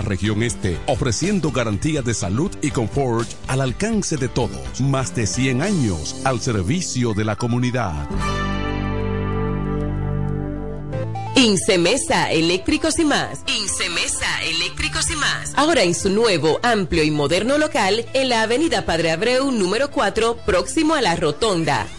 región este, ofreciendo garantía de salud y confort al alcance de todos. Más de 100 años al servicio de la comunidad. Incemesa Eléctricos y más. Incemesa Eléctricos y más. Ahora en su nuevo, amplio y moderno local en la Avenida Padre Abreu número 4, próximo a la Rotonda.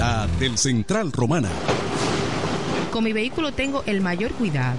Del Central Romana. Con mi vehículo tengo el mayor cuidado.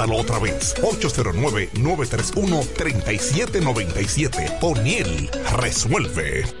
Otra vez. 809-931-3797. O'Neill resuelve.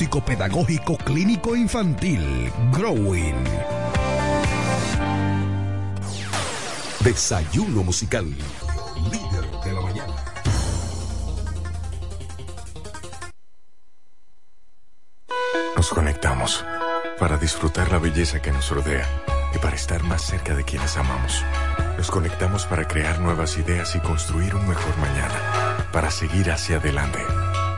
Psicopedagógico Clínico Infantil, Growing. Desayuno musical. Líder de la mañana. Nos conectamos para disfrutar la belleza que nos rodea y para estar más cerca de quienes amamos. Nos conectamos para crear nuevas ideas y construir un mejor mañana, para seguir hacia adelante.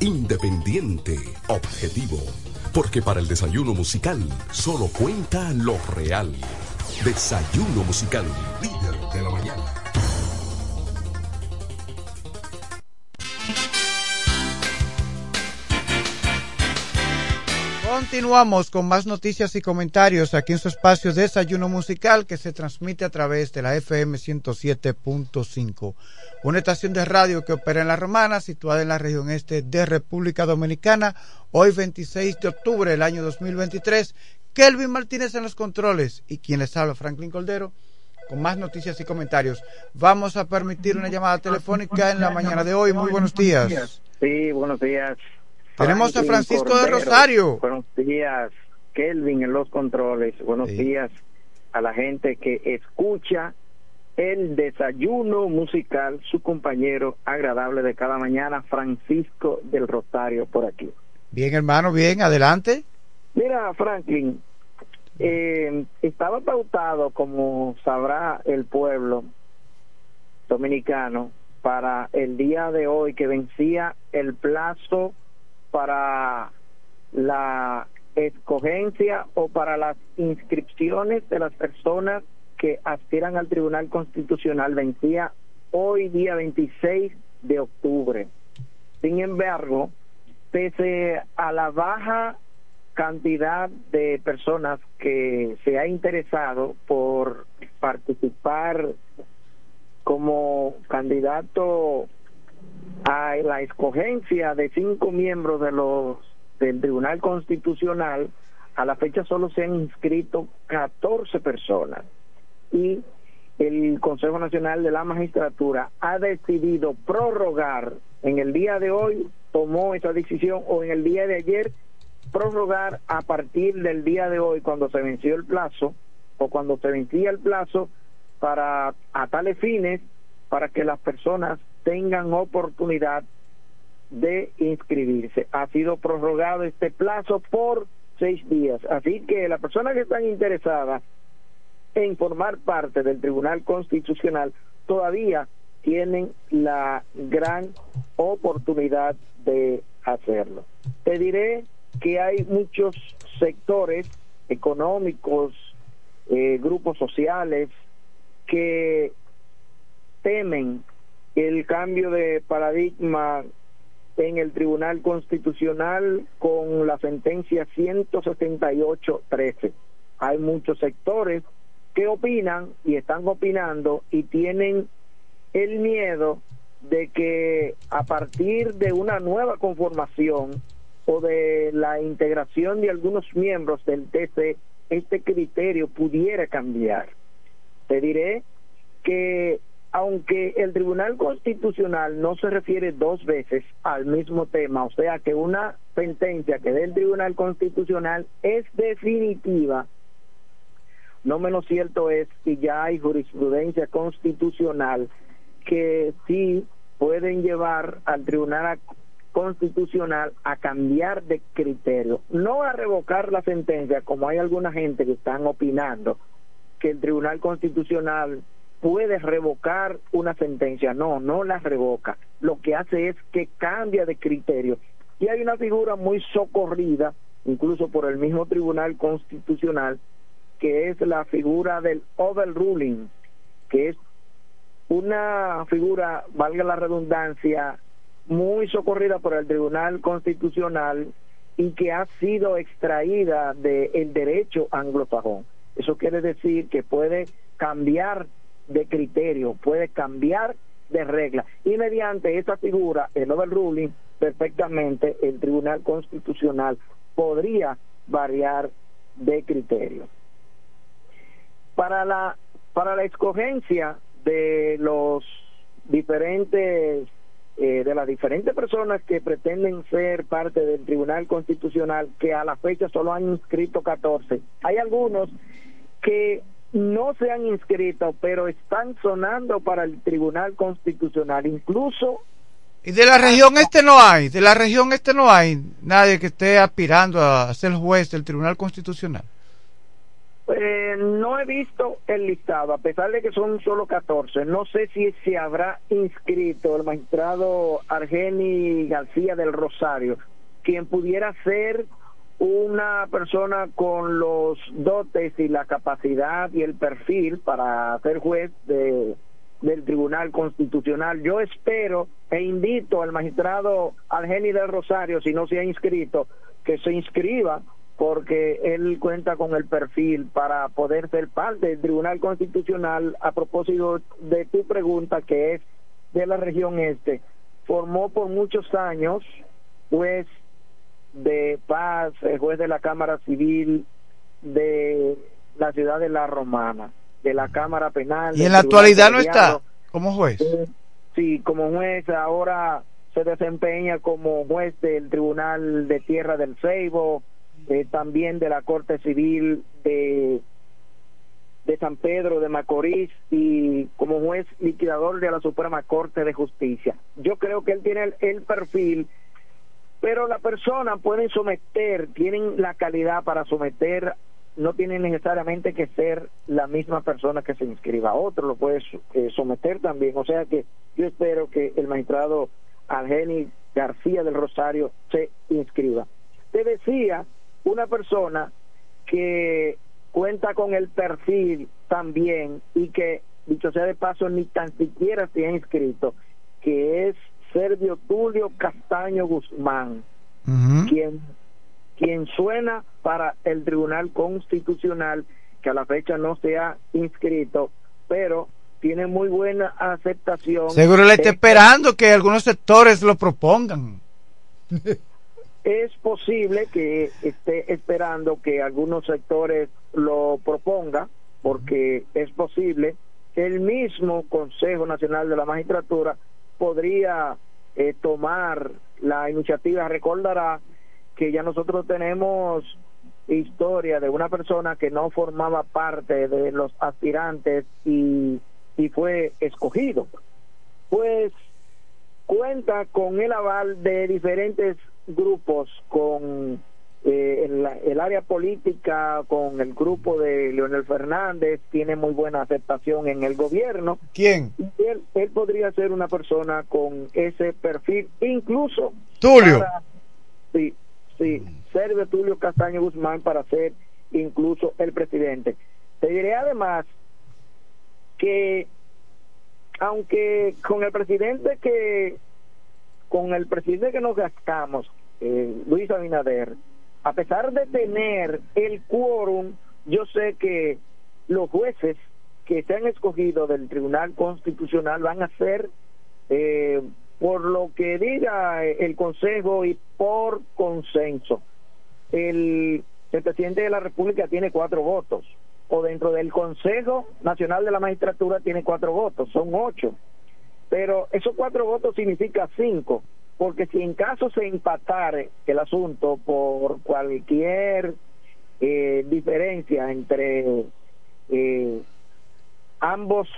independiente, objetivo. Porque para el desayuno musical solo cuenta lo real. Desayuno musical, Continuamos con más noticias y comentarios aquí en su espacio Desayuno Musical que se transmite a través de la FM 107.5, una estación de radio que opera en La Romana, situada en la región este de República Dominicana, hoy 26 de octubre del año 2023. Kelvin Martínez en los controles y quien les habla, Franklin Coldero, con más noticias y comentarios. Vamos a permitir una llamada telefónica en la mañana de hoy. Muy buenos días. Sí, buenos días. Tenemos a Francisco de Rosario. Buenos días, Kelvin en los controles. Buenos días a la gente que escucha el desayuno musical, su compañero agradable de cada mañana, Francisco del Rosario, por aquí. Bien, hermano, bien, adelante. Mira, Franklin, eh, estaba pautado, como sabrá el pueblo dominicano, para el día de hoy que vencía el plazo para la escogencia o para las inscripciones de las personas que aspiran al Tribunal Constitucional vencía hoy día 26 de octubre. Sin embargo, pese a la baja cantidad de personas que se ha interesado por participar como candidato a la escogencia de cinco miembros de los del Tribunal Constitucional, a la fecha solo se han inscrito 14 personas. Y el Consejo Nacional de la Magistratura ha decidido prorrogar en el día de hoy, tomó esa decisión o en el día de ayer, prorrogar a partir del día de hoy cuando se venció el plazo o cuando se vencía el plazo para a tales fines para que las personas tengan oportunidad de inscribirse. Ha sido prorrogado este plazo por seis días. Así que las personas que están interesadas en formar parte del Tribunal Constitucional todavía tienen la gran oportunidad de hacerlo. Te diré que hay muchos sectores económicos, eh, grupos sociales que temen el cambio de paradigma en el Tribunal Constitucional con la sentencia 178-13. Hay muchos sectores que opinan y están opinando y tienen el miedo de que a partir de una nueva conformación o de la integración de algunos miembros del TC, este criterio pudiera cambiar. Te diré que aunque el Tribunal Constitucional no se refiere dos veces al mismo tema, o sea que una sentencia que dé el Tribunal Constitucional es definitiva, no menos cierto es que ya hay jurisprudencia constitucional que sí pueden llevar al Tribunal Constitucional a cambiar de criterio, no a revocar la sentencia, como hay alguna gente que están opinando que el Tribunal Constitucional puede revocar una sentencia. No, no la revoca. Lo que hace es que cambia de criterio. Y hay una figura muy socorrida, incluso por el mismo Tribunal Constitucional, que es la figura del overruling, que es una figura, valga la redundancia, muy socorrida por el Tribunal Constitucional y que ha sido extraída del derecho anglosajón. Eso quiere decir que puede cambiar de criterio, puede cambiar de regla. Y mediante esa figura, el overruling, perfectamente el Tribunal Constitucional podría variar de criterio. Para la, para la escogencia de los diferentes eh, de las diferentes personas que pretenden ser parte del Tribunal Constitucional, que a la fecha solo han inscrito 14. Hay algunos que no se han inscrito, pero están sonando para el Tribunal Constitucional, incluso... Y de la región este no hay, de la región este no hay nadie que esté aspirando a ser juez del Tribunal Constitucional. Eh, no he visto el listado, a pesar de que son solo 14. No sé si se habrá inscrito el magistrado Argeni García del Rosario, quien pudiera ser una persona con los dotes y la capacidad y el perfil para ser juez de, del Tribunal Constitucional. Yo espero e invito al magistrado Argeni del Rosario, si no se ha inscrito, que se inscriba porque él cuenta con el perfil para poder ser parte del Tribunal Constitucional a propósito de tu pregunta que es de la región este. Formó por muchos años juez de paz, eh, juez de la Cámara Civil de la ciudad de La Romana, de la Cámara Penal. ¿Y en la actualidad no está como juez? sí, como juez ahora se desempeña como juez del Tribunal de Tierra del Ceibo, eh, también de la Corte Civil de, de San Pedro de Macorís y como juez liquidador de la Suprema Corte de Justicia. Yo creo que él tiene el, el perfil, pero la persona puede someter, tienen la calidad para someter, no tiene necesariamente que ser la misma persona que se inscriba, otro lo puede eh, someter también. O sea que yo espero que el magistrado Argeni García del Rosario se inscriba. Te decía una persona que cuenta con el perfil también y que, dicho sea de paso, ni tan siquiera se ha inscrito, que es Sergio Tulio Castaño Guzmán, quien, quien suena para el Tribunal Constitucional, que a la fecha no se ha inscrito, pero tiene muy buena aceptación. Seguro le está esperando que algunos sectores lo propongan. es posible que esté esperando que algunos sectores lo propongan, porque es posible que el mismo Consejo Nacional de la Magistratura podría eh, tomar la iniciativa. Recordará que ya nosotros tenemos historia de una persona que no formaba parte de los aspirantes y, y fue escogido. Pues cuenta con el aval de diferentes grupos con eh, el, área política, con el grupo de Leonel Fernández, tiene muy buena aceptación en el gobierno. ¿Quién? él, él podría ser una persona con ese perfil, incluso. Tulio. sí, sí, Sergio Tulio Castaño Guzmán para ser incluso el presidente. Te diré además que aunque con el presidente que con el presidente que nos gastamos, eh, Luis Abinader, a pesar de tener el quórum, yo sé que los jueces que se han escogido del Tribunal Constitucional van a ser, eh, por lo que diga el Consejo y por consenso. El, el presidente de la República tiene cuatro votos, o dentro del Consejo Nacional de la Magistratura tiene cuatro votos, son ocho. Pero esos cuatro votos significa cinco, porque si en caso se empatare el asunto por cualquier eh, diferencia entre eh, ambos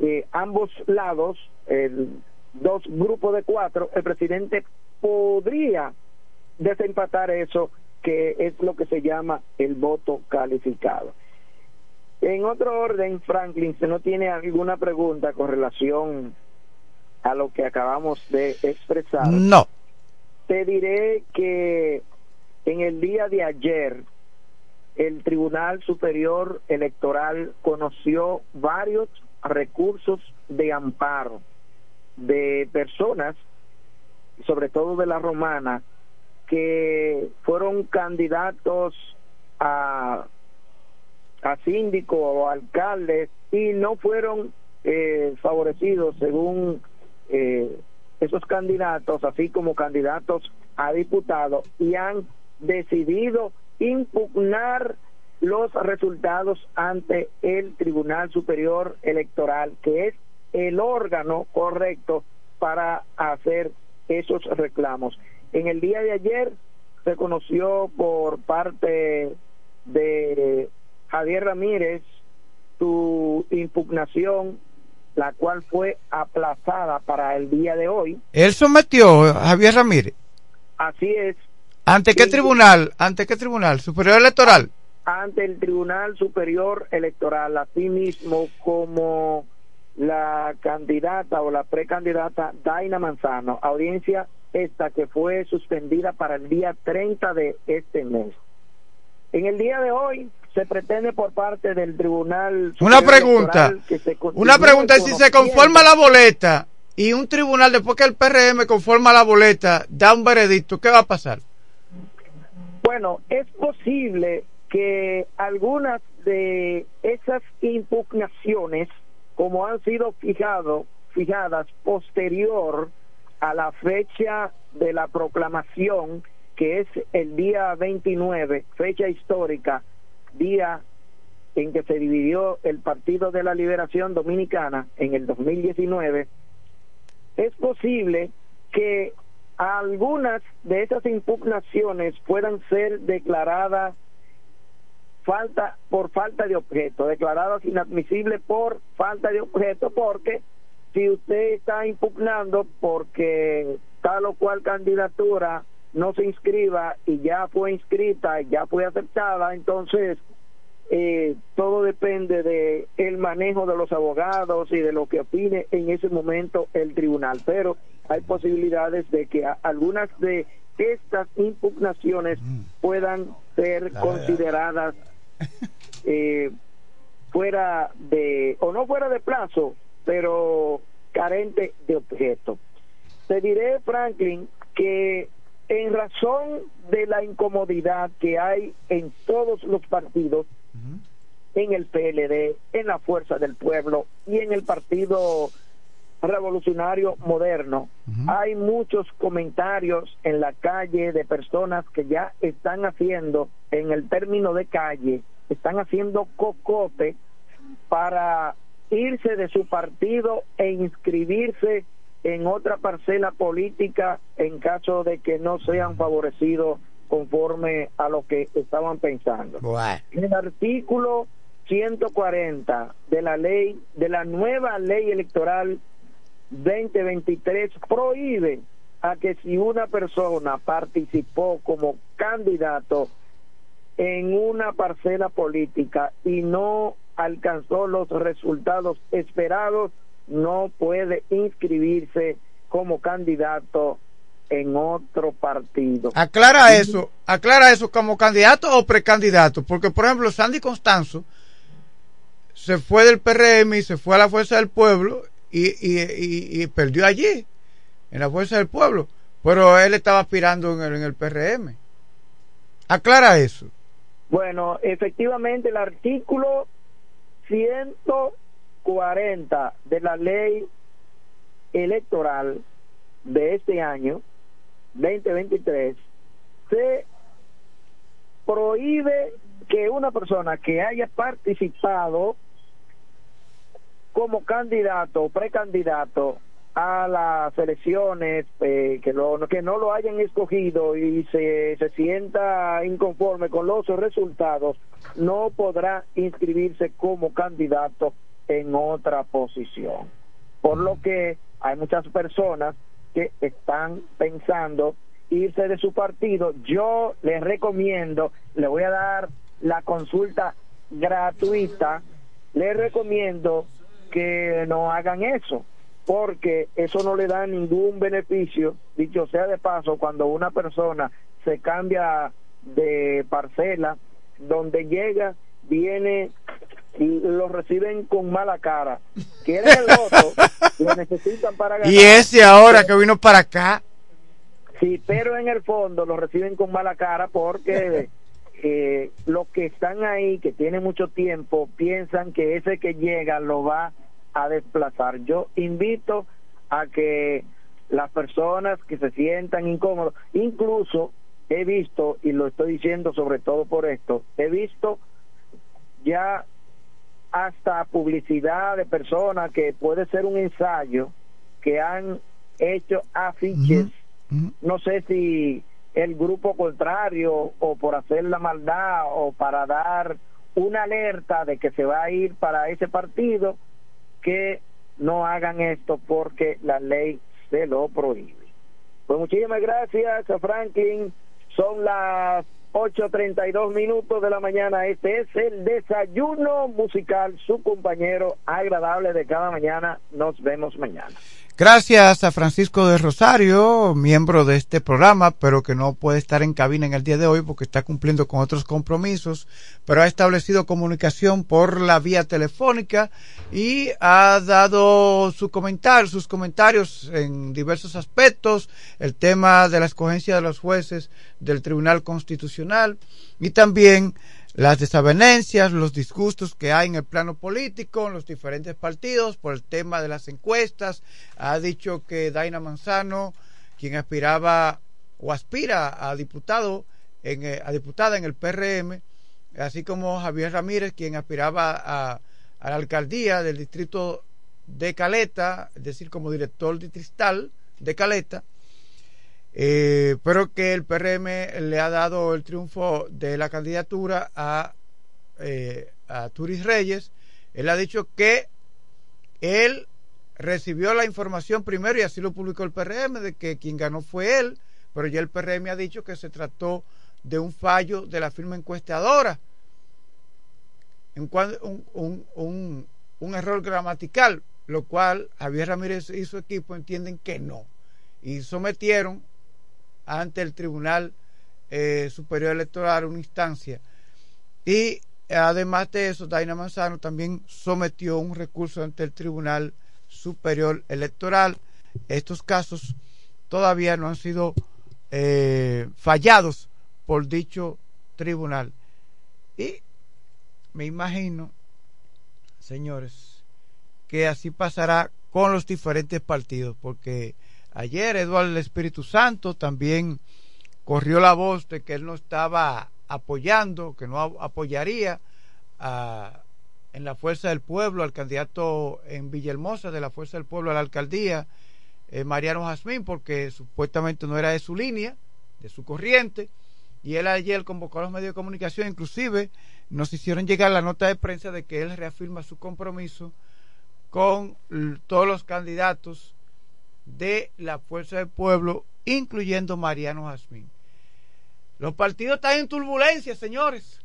eh, ambos lados, dos grupos de cuatro, el presidente podría desempatar eso, que es lo que se llama el voto calificado. En otro orden, Franklin, si no tiene alguna pregunta con relación a lo que acabamos de expresar. No. Te diré que en el día de ayer el Tribunal Superior Electoral conoció varios recursos de amparo de personas, sobre todo de la romana, que fueron candidatos a a síndico o alcaldes y no fueron eh, favorecidos según eh, esos candidatos, así como candidatos a diputados, y han decidido impugnar los resultados ante el Tribunal Superior Electoral, que es el órgano correcto para hacer esos reclamos. En el día de ayer se conoció por parte de Javier Ramírez su impugnación, la cual fue aplazada para el día de hoy. Él sometió a Javier Ramírez. Así es. ¿Ante qué tribunal? ¿Ante qué tribunal? ¿Superior Electoral? ante el Tribunal Superior Electoral, así mismo como la candidata o la precandidata Daina Manzano, audiencia esta que fue suspendida para el día 30 de este mes. En el día de hoy se pretende por parte del Tribunal Una pregunta, que se una pregunta es si se conforma la boleta y un tribunal después que el PRM conforma la boleta da un veredicto, ¿qué va a pasar? Bueno, es posible que algunas de esas impugnaciones, como han sido fijado, fijadas posterior a la fecha de la proclamación, que es el día 29, fecha histórica, día en que se dividió el Partido de la Liberación Dominicana en el 2019, es posible que algunas de esas impugnaciones puedan ser declaradas falta por falta de objeto, declaradas inadmisibles por falta de objeto, porque si usted está impugnando porque tal o cual candidatura no se inscriba y ya fue inscrita, ya fue aceptada, entonces eh, todo depende de el manejo de los abogados y de lo que opine en ese momento el tribunal. Pero hay posibilidades de que algunas de estas impugnaciones puedan ser consideradas eh, fuera de o no fuera de plazo pero carente de objeto. Te diré Franklin que en razón de la incomodidad que hay en todos los partidos en el PLD, en la Fuerza del Pueblo y en el Partido Revolucionario Moderno. Hay muchos comentarios en la calle de personas que ya están haciendo, en el término de calle, están haciendo cocote para irse de su partido e inscribirse en otra parcela política en caso de que no sean favorecidos conforme a lo que estaban pensando. El artículo 140 de la ley, de la nueva ley electoral 2023 prohíbe a que si una persona participó como candidato en una parcela política y no alcanzó los resultados esperados, no puede inscribirse como candidato en otro partido. Aclara eso, aclara eso como candidato o precandidato, porque por ejemplo Sandy Constanzo se fue del PRM y se fue a la Fuerza del Pueblo y, y, y- y perdió allí, en la Fuerza del Pueblo, pero él estaba aspirando en el, en el PRM. Aclara eso. Bueno, efectivamente el artículo 140 de la ley electoral de este año 2023 se prohíbe que una persona que haya participado como candidato o precandidato a las elecciones eh, que, lo, que no lo hayan escogido y se, se sienta inconforme con los resultados no podrá inscribirse como candidato en otra posición. Por lo que hay muchas personas que están pensando irse de su partido. Yo les recomiendo le voy a dar la consulta gratuita les recomiendo que no hagan eso porque eso no le da ningún beneficio dicho sea de paso cuando una persona se cambia de parcela donde llega viene lo reciben con mala cara. Quieren el voto lo necesitan para ganar. Y ese ahora que vino para acá, Sí, pero en el fondo lo reciben con mala cara porque eh, los que están ahí, que tienen mucho tiempo, piensan que ese que llega lo va a desplazar. Yo invito a que las personas que se sientan incómodos, incluso he visto, y lo estoy diciendo sobre todo por esto, he visto ya hasta publicidad de personas que puede ser un ensayo que han hecho afiches no sé si el grupo contrario o por hacer la maldad o para dar una alerta de que se va a ir para ese partido que no hagan esto porque la ley se lo prohíbe. Pues muchísimas gracias a Franklin. Son las 8.32 minutos de la mañana. Este es el desayuno musical, su compañero agradable de cada mañana. Nos vemos mañana. Gracias a Francisco de Rosario, miembro de este programa, pero que no puede estar en cabina en el día de hoy porque está cumpliendo con otros compromisos, pero ha establecido comunicación por la vía telefónica y ha dado su comentario, sus comentarios en diversos aspectos, el tema de la escogencia de los jueces del Tribunal Constitucional y también las desavenencias, los disgustos que hay en el plano político, en los diferentes partidos, por el tema de las encuestas. Ha dicho que Daina Manzano, quien aspiraba o aspira a diputado, en, eh, a diputada en el PRM, así como Javier Ramírez, quien aspiraba a, a la alcaldía del distrito de Caleta, es decir, como director distrital de Caleta, eh, pero que el PRM le ha dado el triunfo de la candidatura a, eh, a Turis Reyes. Él ha dicho que él recibió la información primero y así lo publicó el PRM de que quien ganó fue él, pero ya el PRM ha dicho que se trató de un fallo de la firma encuestadora, un, error gramatical, lo cual Javier Ramírez y su equipo entienden que no. Y sometieron ante el Tribunal eh, Superior Electoral, una instancia. Y además de eso, Daina Manzano también sometió un recurso ante el Tribunal Superior Electoral. Estos casos todavía no han sido eh, fallados por dicho tribunal. Y me imagino, señores, que así pasará con los diferentes partidos, porque Ayer Eduardo el Espíritu Santo también corrió la voz de que él no estaba apoyando, que no apoyaría en la Fuerza del Pueblo al candidato en Villahermosa de la Fuerza del Pueblo a la alcaldía, eh, Mariano Jazmín, porque supuestamente no era de su línea, de su corriente, y él ayer convocó a los medios de comunicación, inclusive nos hicieron llegar la nota de prensa de que él reafirma su compromiso con todos los candidatos de la Fuerza del Pueblo, incluyendo Mariano Jazmín. Los partidos están en turbulencia, señores.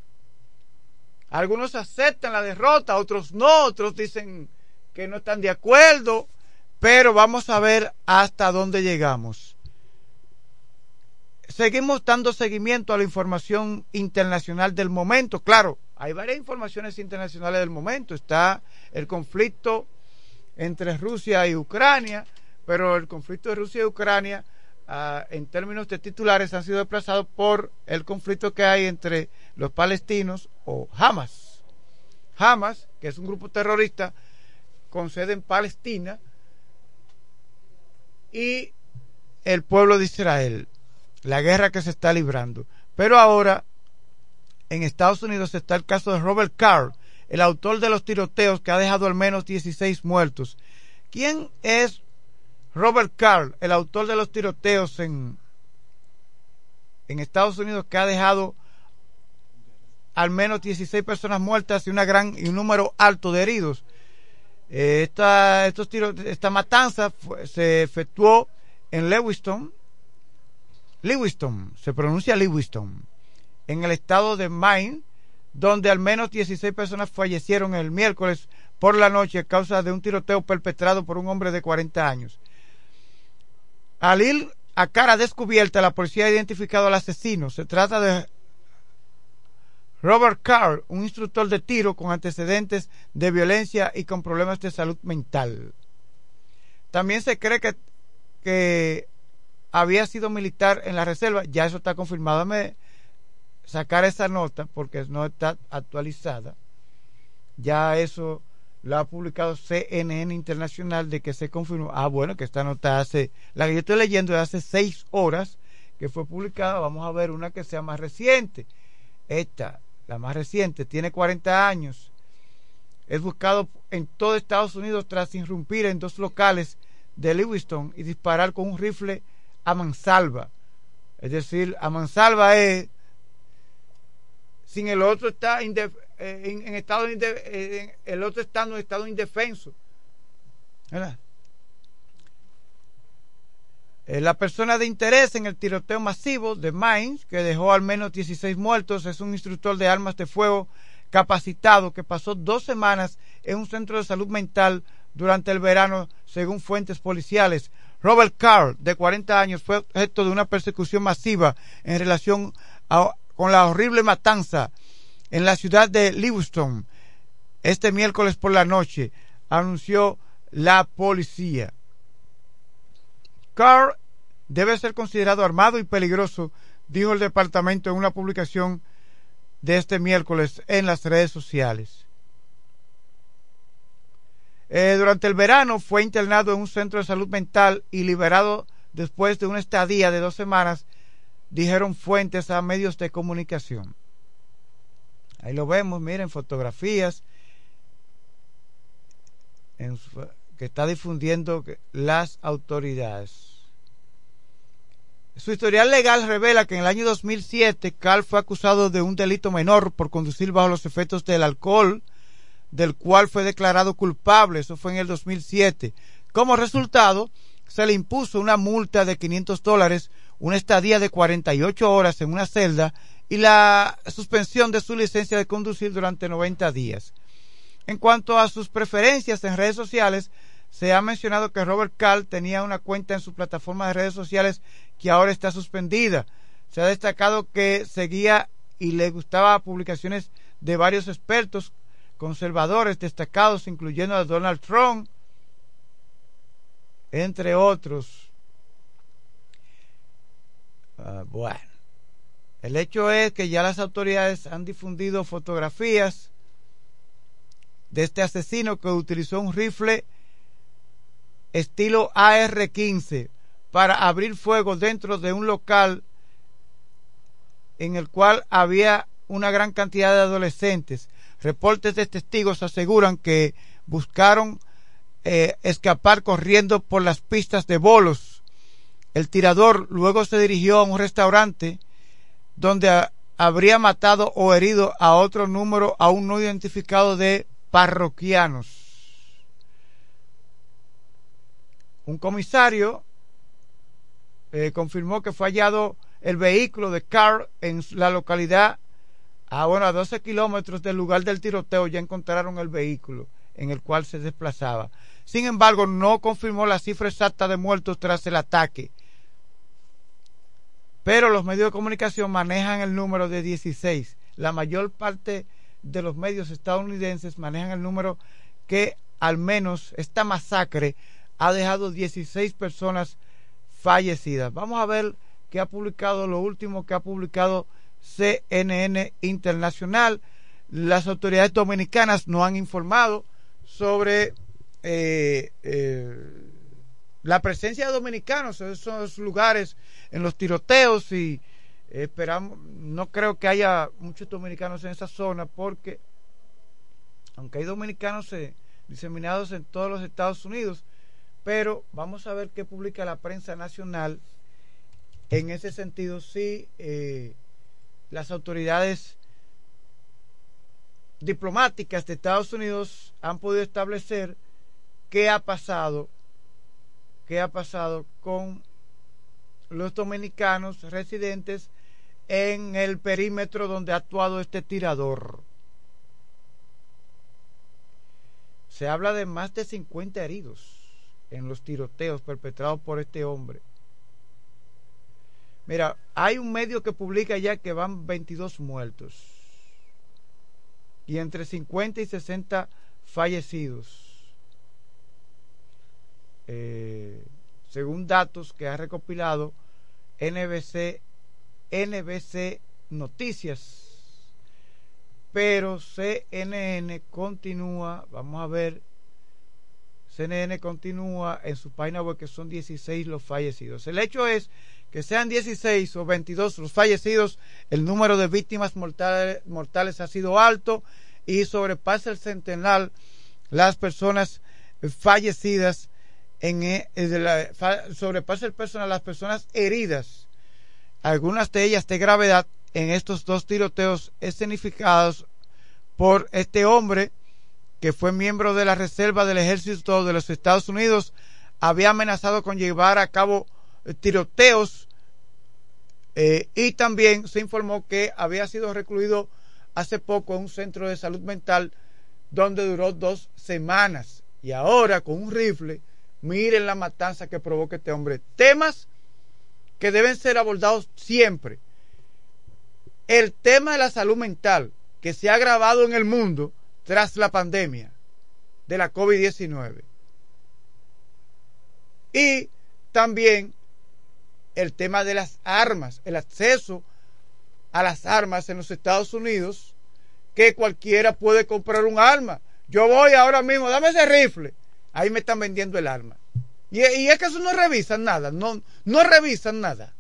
Algunos aceptan la derrota, otros no, otros dicen que no están de acuerdo, pero vamos a ver hasta dónde llegamos. Seguimos dando seguimiento a la información internacional del momento. Claro, hay varias informaciones internacionales del momento. Está el conflicto entre Rusia y Ucrania, pero el conflicto de Rusia y Ucrania, ah, en términos de titulares, han sido desplazados por el conflicto que hay entre los palestinos o Hamas. Hamas, que es un grupo terrorista con sede en Palestina, y el pueblo de Israel, la guerra que se está librando. Pero ahora, en Estados Unidos está el caso de Robert Carr, el autor de los tiroteos que ha dejado al menos 16 muertos. ¿Quién es Robert Carl, el autor de los tiroteos en, en Estados Unidos, que ha dejado al menos 16 personas muertas y una gran y un número alto de heridos. Eh, esta, estos esta matanza se efectuó en Lewiston, Lewiston, se pronuncia Lewiston, en el estado de Maine, donde al menos 16 personas fallecieron el miércoles por la noche a causa de un tiroteo perpetrado por un hombre de 40 años. Al ir a cara descubierta, la policía ha identificado al asesino. Se trata de Robert Carr, un instructor de tiro con antecedentes de violencia y con problemas de salud mental. También se cree que, que había sido militar en la reserva. Ya eso está confirmado. Me sacar esa nota porque no está actualizada. Ya eso lo ha publicado CNN Internacional de que se confirmó. Ah, bueno, que esta nota hace, la que yo estoy leyendo de hace seis horas que fue publicada. Vamos a ver una que sea más reciente. Esta, la más reciente, tiene 40 años. Es buscado en todo Estados Unidos tras irrumpir en dos locales de Lewiston y disparar con un rifle a mansalva. Es decir, a mansalva es sin el otro está eh, en, estado eh, el otro estando en estado indefenso. Eh, la persona de interés en el tiroteo masivo de Mainz, que dejó al menos 16 muertos, es un instructor de armas de fuego capacitado que pasó dos semanas en un centro de salud mental durante el verano, según fuentes policiales. Robert Carr, de 40 años, fue objeto de una persecución masiva en relación con la horrible matanza en la ciudad de Livingston este miércoles por la noche, anunció la policía. Carr debe ser considerado armado y peligroso, dijo el departamento en una publicación de este miércoles en las redes sociales. Eh, durante el verano fue internado en un centro de salud mental y liberado después de una estadía de dos semanas, dijeron fuentes a medios de comunicación. Ahí lo vemos, miren, fotografías que está difundiendo las autoridades. Su historial legal revela que en el año 2007 Carl fue acusado de un delito menor por conducir bajo los efectos del alcohol, del cual fue declarado culpable. Eso fue en el 2007. Como resultado, se le impuso una multa de 500 dólares, una estadía de 48 horas en una celda y la suspensión de su licencia de conducir durante 90 días. En cuanto a sus preferencias en redes sociales, se ha mencionado que Robert Carl tenía una cuenta en su plataforma de redes sociales que ahora está suspendida. Se ha destacado que seguía y le gustaba publicaciones de varios expertos conservadores destacados, incluyendo a Donald Trump, entre otros. Ah, bueno, el hecho es que ya las autoridades han difundido fotografías de este asesino que utilizó un rifle estilo AR-15 para abrir fuego dentro de un local en el cual había una gran cantidad de adolescentes. Reportes de testigos aseguran que buscaron eh, escapar corriendo por las pistas de bolos. El tirador luego se dirigió a un restaurante donde habría matado o herido a otro número aún no identificado de parroquianos. Un comisario eh, confirmó que fue hallado el vehículo de Carr en la localidad a, bueno, a 12 kilómetros del lugar del tiroteo. Ya encontraron el vehículo en el cual se desplazaba. Sin embargo, no confirmó la cifra exacta de muertos tras el ataque. Pero los medios de comunicación manejan el número de 16. La mayor parte de los medios estadounidenses manejan el número que al menos esta masacre ha dejado 16 personas fallecidas. Vamos a ver qué ha publicado, lo último que ha publicado CNN Internacional. Las autoridades dominicanas no han informado sobre eh, eh, la presencia de dominicanos en esos lugares, en los tiroteos y esperamos, no creo que haya muchos dominicanos en esa zona porque aunque hay dominicanos eh, diseminados en todos los Estados Unidos, pero vamos a ver qué publica la prensa nacional en ese sentido si eh, las autoridades diplomáticas de Estados Unidos han podido establecer qué ha pasado qué ha pasado con los dominicanos residentes en el perímetro donde ha actuado este tirador. Se habla de más de 50 heridos en los tiroteos perpetrados por este hombre. Mira, hay un medio que publica ya que van 22 muertos y entre 50 y 60 fallecidos. Eh, según datos que ha recopilado NBC, NBC Noticias. Pero CNN continúa, vamos a ver, CNN continúa en su página web que son 16 los fallecidos. El hecho es que sean 16 o 22 los fallecidos, el número de víctimas mortales, mortales ha sido alto y sobrepasa el centenar las personas fallecidas en eh, sobrepasa el personal las personas heridas, algunas de ellas de gravedad en estos dos tiroteos escenificados por este hombre que fue miembro de la reserva del ejército de los Estados Unidos, había amenazado con llevar a cabo tiroteos eh, y también se informó que había sido recluido hace poco en un centro de salud mental donde duró dos semanas. Y ahora con un rifle miren la matanza que provoca este hombre temas que deben ser abordados siempre el tema de la salud mental que se ha agravado en el mundo tras la pandemia de la COVID-19 y también el tema de las armas, el acceso a las armas en los Estados Unidos, que cualquiera puede comprar un arma. Yo voy ahora mismo, dame ese rifle. Ahí me están vendiendo el arma. Y, es que eso no revisan nada, no, no revisan nada.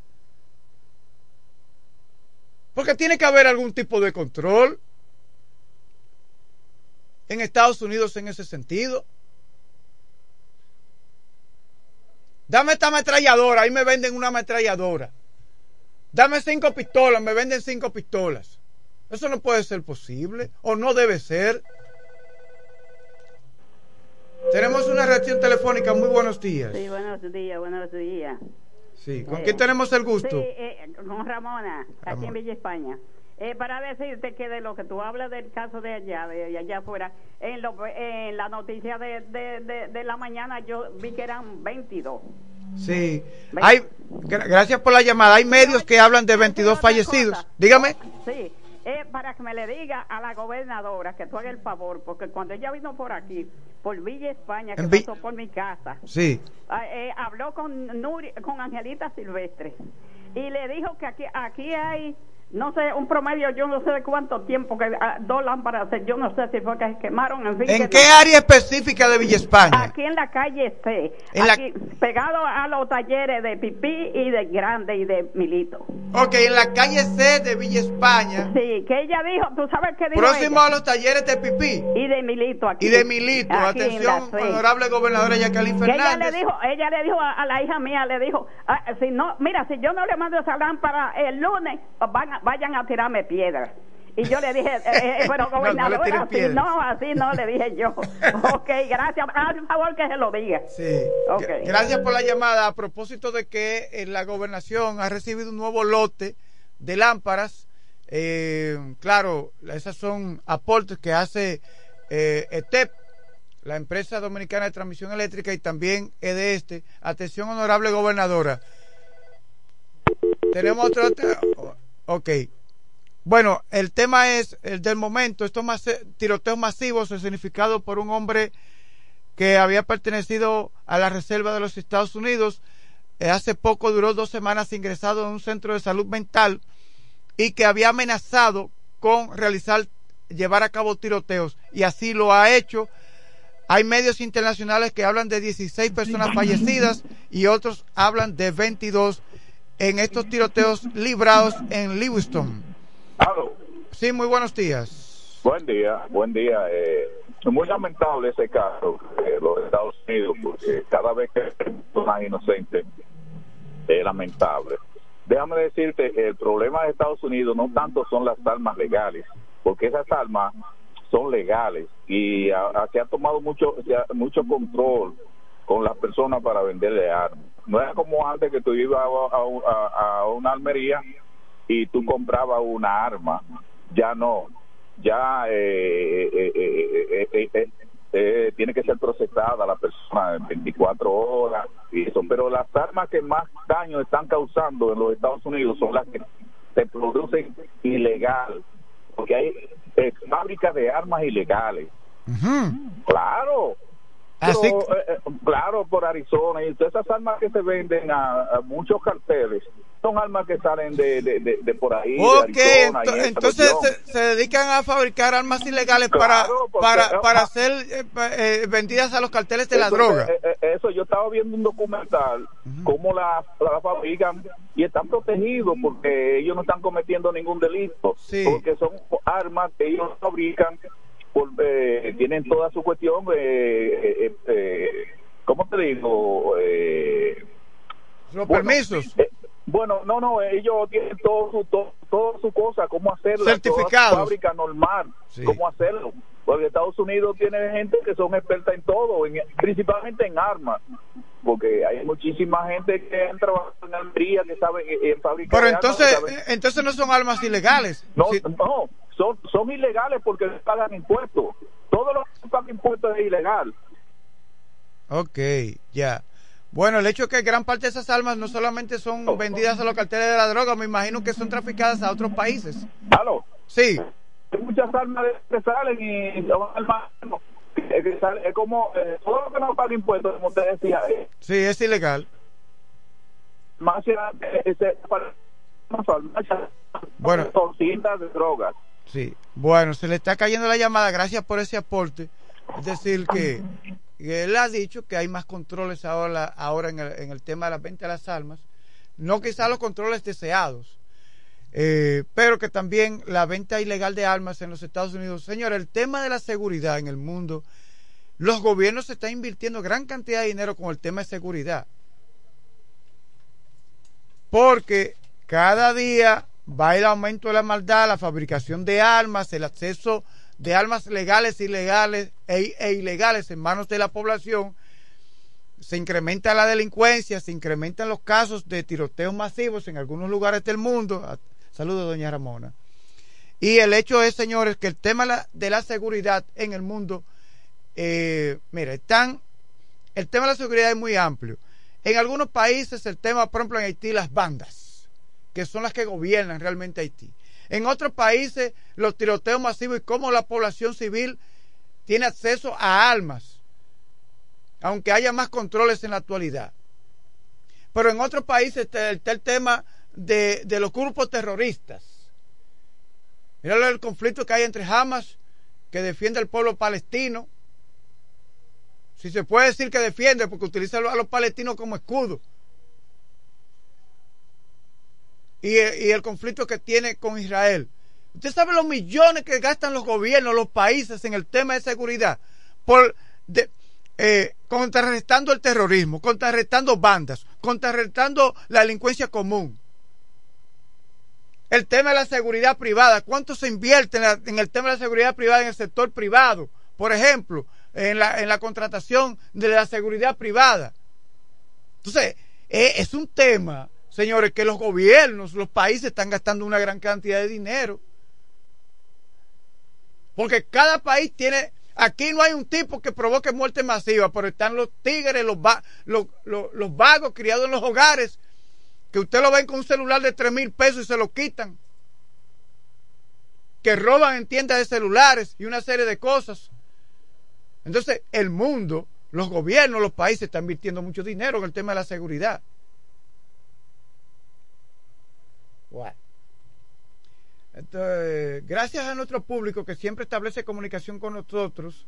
Porque tiene que haber algún tipo de control en Estados Unidos en ese sentido. Dame esta ametralladora, ahí me venden una ametralladora. Dame cinco pistolas, me venden cinco pistolas. Eso no puede ser posible, o no debe ser. Tenemos una reacción telefónica, muy buenos días. Sí, buenos días, buenos días. Sí, ¿con quién tenemos el gusto? Sí, eh, con Ramona, aquí en Villa España. Eh, para decirte que de lo que tú hablas del caso de allá, de allá afuera, en, lo, en la noticia de, de, de, la mañana yo vi que eran 22. Sí, hay, gracias por la llamada. Hay medios que hablan de 22 fallecidos. Dígame. Sí, eh, para que me le diga a la gobernadora que tú hagas el favor, porque cuando ella vino por aquí, por Villa España, que pasó por mi casa, sí. Ah, eh, habló con, Nuri, con Angelita Silvestre y le dijo que aquí, aquí hay no sé, un promedio, yo no sé de cuánto tiempo, que uh, dos lámparas, yo no sé si fue que se quemaron. En, fin, ¿En qué área específica de Villa España? Aquí en la calle C, aquí, pegado a los talleres de Pipí y de Grande y de Milito. Ok, en la calle C de Villa España. Sí, que ella dijo, ¿tú sabes qué dijo Próximo a los talleres de Pipí. Y de Milito aquí. Y de Milito, atención, honorable gobernadora Jacqueline Fernández. ella le dijo, ella le dijo a, la hija mía, le dijo, ah, si no, mira, si yo no le mando esa lámpara el lunes, van a vayan a tirarme piedras. Y yo le dije, eh, eh pero gobernador, no, así no, así no, le dije yo. ok, gracias, por favor que se lo diga. Sí. Okay. Gracias por la llamada. A propósito de que eh, la gobernación ha recibido un nuevo lote de lámparas, eh, claro, esas son aportes que hace eh, ETEP, la empresa dominicana de transmisión eléctrica, y también este Atención, honorable gobernadora. Tenemos otro. Ok. Bueno, el tema es el del momento, estos tiroteos masivos significado por un hombre que había pertenecido a la Reserva de los Estados Unidos. Eh, hace poco duró dos semanas ingresado en un centro de salud mental y que había amenazado con realizar, llevar a cabo tiroteos. Y así lo ha hecho. Hay medios internacionales que hablan de 16 personas fallecidas y otros hablan de 22 en estos tiroteos librados en Livingston. Sí, muy buenos días. Buen día, buen día. Eh, muy lamentable ese caso de los Estados Unidos, porque cada vez que más inocente es lamentable. Déjame decirte, el problema de Estados Unidos no tanto son las armas legales, porque esas armas son legales y se ha tomado mucho, mucho control con las personas para venderle armas. No era como antes que tú ibas a, una almería y tú comprabas una arma. Ya no. Ya eh, eh, eh, tiene que ser procesada la persona en 24 horas y eso. Pero las armas que más daño están causando en los Estados Unidos son las que se producen ilegal. Porque hay fábricas de armas ilegales. Claro, Así... Eh, eh, claro, por Arizona y todas esas armas que se venden a, muchos carteles son armas que salen de, de, por ahí. entonces se, dedican a fabricar armas ilegales para, para, para ser eh, vendidas a los carteles de la droga. eso, yo estaba viendo un documental, cómo la, la fabrican y están protegidos porque ellos no están cometiendo ningún delito, porque son armas que ellos fabrican eh, tienen toda su cuestión, eh, eh, eh ¿cómo te digo? Los permisos. bueno, no, no, ellos tienen todo su, todo, su cosa, cómo hacerlo. Certificados. fábrica normal, cómo hacerlo. Porque Estados Unidos tiene gente que son expertas en todo, principalmente en armas. porque hay muchísima gente que han trabajado en Almería, que sabe en fabricar. Pero entonces, entonces no son armas ilegales. No, no, son, son ilegales porque pagan impuestos. Todo lo que pagan impuestos es ilegal. Ok, ya. Bueno, el hecho es que gran parte de esas armas no solamente son vendidas a los carteles de la droga, me imagino que son traficadas a otros países. ¿Aló? Sí. Hay muchas armas que salen y es, como eh, todo lo que no paga impuestos, como usted decía. Eh, sí, es ilegal. Más eh, bueno, son cintas de drogas. Sí, bueno, se le está cayendo la llamada, gracias por ese aporte. Es decir, que, él ha dicho que hay más controles ahora, ahora en, el, en el tema de la venta de las armas, no quizá los controles deseados, eh, pero que también la venta ilegal de armas en los Estados Unidos. Señor, el tema de la seguridad en el mundo, los gobiernos están invirtiendo gran cantidad de dinero con el tema de seguridad. Porque cada día va el aumento de la maldad, la fabricación de armas, el acceso de armas legales, ilegales e, e ilegales en manos de la población. Se incrementa la delincuencia, se incrementan los casos de tiroteos masivos en algunos lugares del mundo Saludos, doña Ramona. Y el hecho es, señores, que el tema de la seguridad en el mundo, eh, mire, están, el tema de la seguridad es muy amplio. En algunos países el tema, por ejemplo, en Haití, las bandas, que son las que gobiernan realmente Haití. En otros países, los tiroteos masivos y cómo la población civil tiene acceso a armas, aunque haya más controles en la actualidad. Pero en otros países está el tema de, los grupos terroristas. Mira el conflicto que hay entre Hamas, que defiende al pueblo palestino. Si se puede decir que defiende, porque utiliza a los palestinos como escudo. Y, el conflicto que tiene con Israel. Usted sabe los millones que gastan los gobiernos, los países en el tema de seguridad, por eh, contrarrestando el terrorismo, contrarrestando bandas, contrarrestando la delincuencia común. El tema de la seguridad privada, ¿cuánto se invierte en, el tema de la seguridad privada en el sector privado? Por ejemplo, en la, en la contratación de la seguridad privada. Entonces, eh, es un tema, señores, que los gobiernos, los países están gastando una gran cantidad de dinero. Porque cada país tiene, aquí no hay un tipo que provoque muerte masiva, pero están los tigres, los, vagos criados en los hogares que usted lo ven con un celular de tres mil pesos y se lo quitan, que roban en tiendas de celulares y una serie de cosas. Entonces, el mundo, los gobiernos, los países están invirtiendo mucho dinero en el tema de la seguridad. Entonces, gracias a nuestro público que siempre establece comunicación con nosotros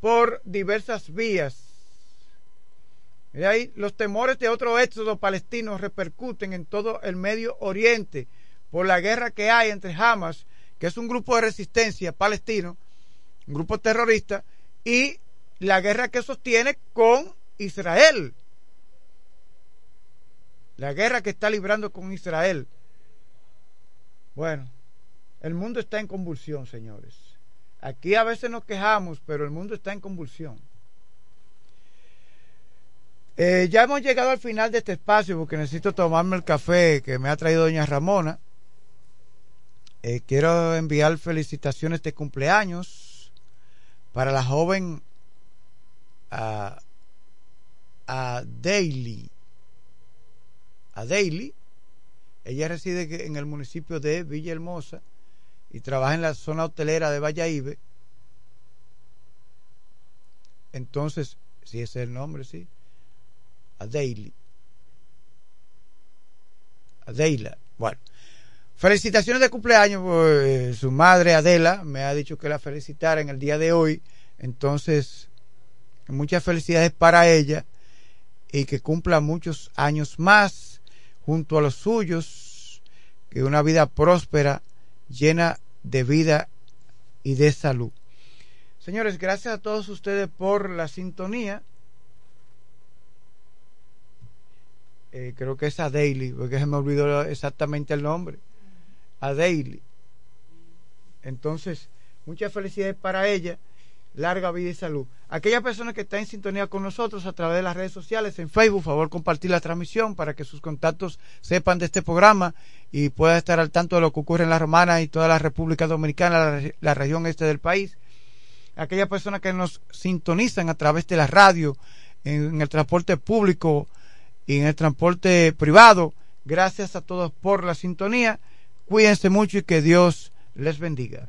por diversas vías ahí, los temores de otro éxodo palestino repercuten en todo el Medio Oriente por la guerra que hay entre Hamas, que es un grupo de resistencia palestino, un grupo terrorista, y la guerra que sostiene con Israel. La guerra que está librando con Israel. Bueno, el mundo está en convulsión, señores. Aquí a veces nos quejamos, pero el mundo está en convulsión. Eh, ya hemos llegado al final de este espacio porque necesito tomarme el café que me ha traído doña Ramona. Eh, quiero enviar felicitaciones de cumpleaños para la joven a, a Daily. A Daily. Ella reside en el municipio de Villahermosa y trabaja en la zona hotelera de Valladolid. Entonces, si ese es el nombre, sí Daily. Adela. Bueno, felicitaciones de cumpleaños. Pues, su madre Adela me ha dicho que la felicitara en el día de hoy. Entonces, muchas felicidades para ella y que cumpla muchos años más junto a los suyos. Que una vida próspera, llena de vida y de salud. Señores, gracias a todos ustedes por la sintonía. Eh, creo que es a Daily, porque se me olvidó exactamente el nombre, a Daily. Entonces, muchas felicidades para ella larga vida y salud. Aquellas personas que están en sintonía con nosotros a través de las redes sociales, en Facebook, favor compartir la transmisión para que sus contactos sepan de este programa y puedan estar al tanto de lo que ocurre en la Romana y toda la República Dominicana, la, región este del país. Aquellas personas que nos sintonizan a través de la radio, en el transporte público y en el transporte privado, gracias a todos por la sintonía. Cuídense mucho y que Dios les bendiga.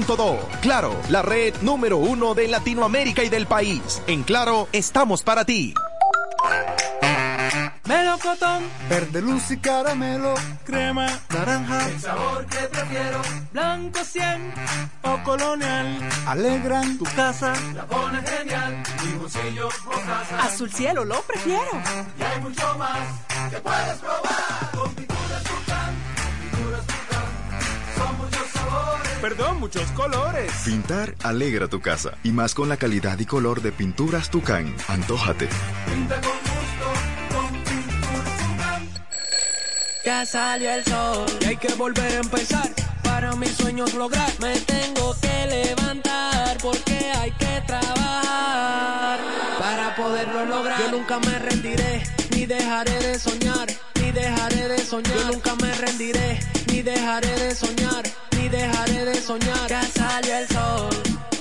Claro, la red número uno de Latinoamérica y del país. En Claro, estamos para ti. Melocotón, verde luz y caramelo, crema, naranja, el sabor que prefiero, blanco 100 o colonial, alegran. Tu casa, la pones genial, mi bolsillo o casa, azul cielo lo prefiero, y hay mucho más que puedes probar, con perdón, muchos colores. Pintar alegra tu casa y más con la calidad y color de pinturas Tucán. Antójate. Pinta con gusto, con pinturas Tucán. Ya salió el sol y hay que volver a empezar. Para mis sueños lograr, me tengo que levantar porque hay que trabajar para poderlo lograr. Yo nunca me rendiré ni dejaré de soñar, ni dejaré de soñar. Yo nunca me rendiré ni dejaré de soñar dejaré de soñar. Ya salió el sol.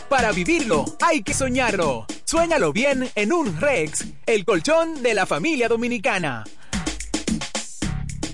Para vivirlo, hay que soñarlo. Suéñalo bien en un Rex, el colchón de la familia dominicana.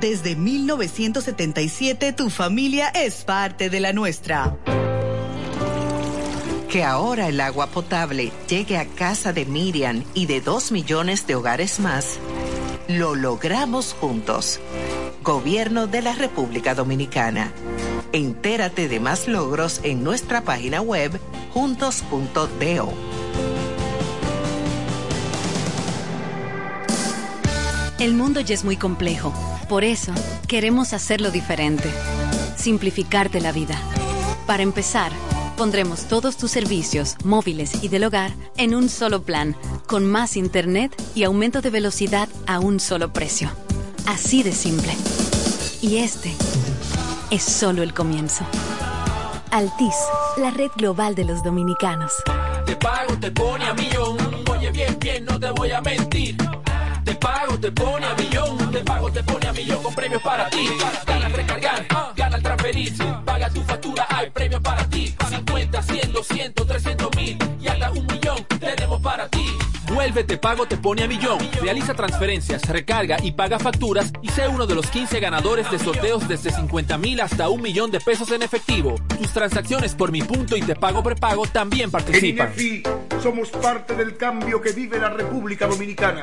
Desde 1977 tu familia es parte de la nuestra. Que ahora el agua potable llegue a casa de Miriam y de dos millones de hogares más, lo logramos juntos. Gobierno de la República Dominicana. Entérate de más logros en nuestra página web juntos.do. El mundo ya es muy complejo por eso, queremos hacerlo diferente. Simplificarte la vida. Para empezar, Pondremos todos tus servicios, móviles y del hogar, en un solo plan, con más internet y aumento de velocidad a un solo precio. Así de simple. Y este es solo el comienzo. Altis, la red global de los dominicanos. Te pago, te pone a millón. Oye, bien, bien, no te voy a mentir. Te pago, te pone a premios para ti. Gana al recargar, gana al transferir. Paga tu factura, hay premios para ti. 50, 100, 200, 300 mil y hasta un millón tenemos para ti. Vuelve Te Pago Te Pone a Millón. Realiza transferencias, recarga y paga facturas y sé uno de los 15 ganadores de sorteos desde 50 mil hasta un millón de pesos en efectivo. Tus transacciones por Mi Punto y Te Pago Prepago también participan. En INEFI somos parte del cambio que vive la República Dominicana,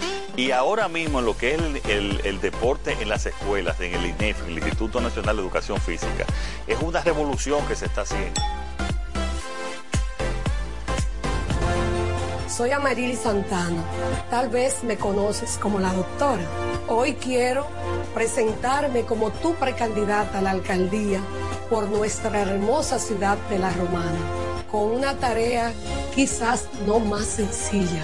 Y ahora mismo en lo que es el, deporte en las escuelas, en el INEF, el Instituto Nacional de Educación Física, es una revolución que se está haciendo. Soy Amarili Santana. Tal vez me conoces como la doctora. Hoy quiero presentarme como tu precandidata a la alcaldía por nuestra hermosa ciudad de La Romana, con una tarea quizás no más sencilla,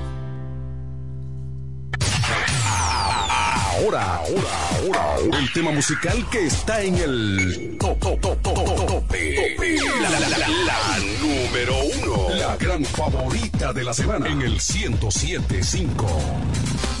Ahora, ahora, ahora, el tema musical que está en el top, top, top, top, top, tope. La, la número uno. La gran favorita de la semana en el 107.5.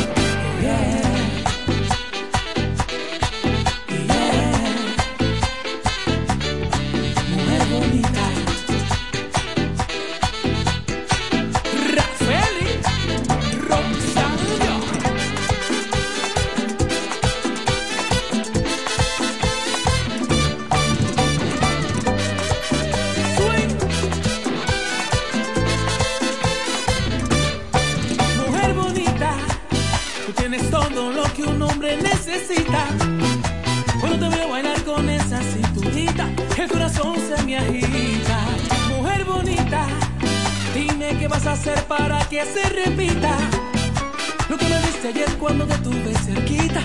hacer para que se repita. Lo que me diste ayer cuando te tuve cerquita.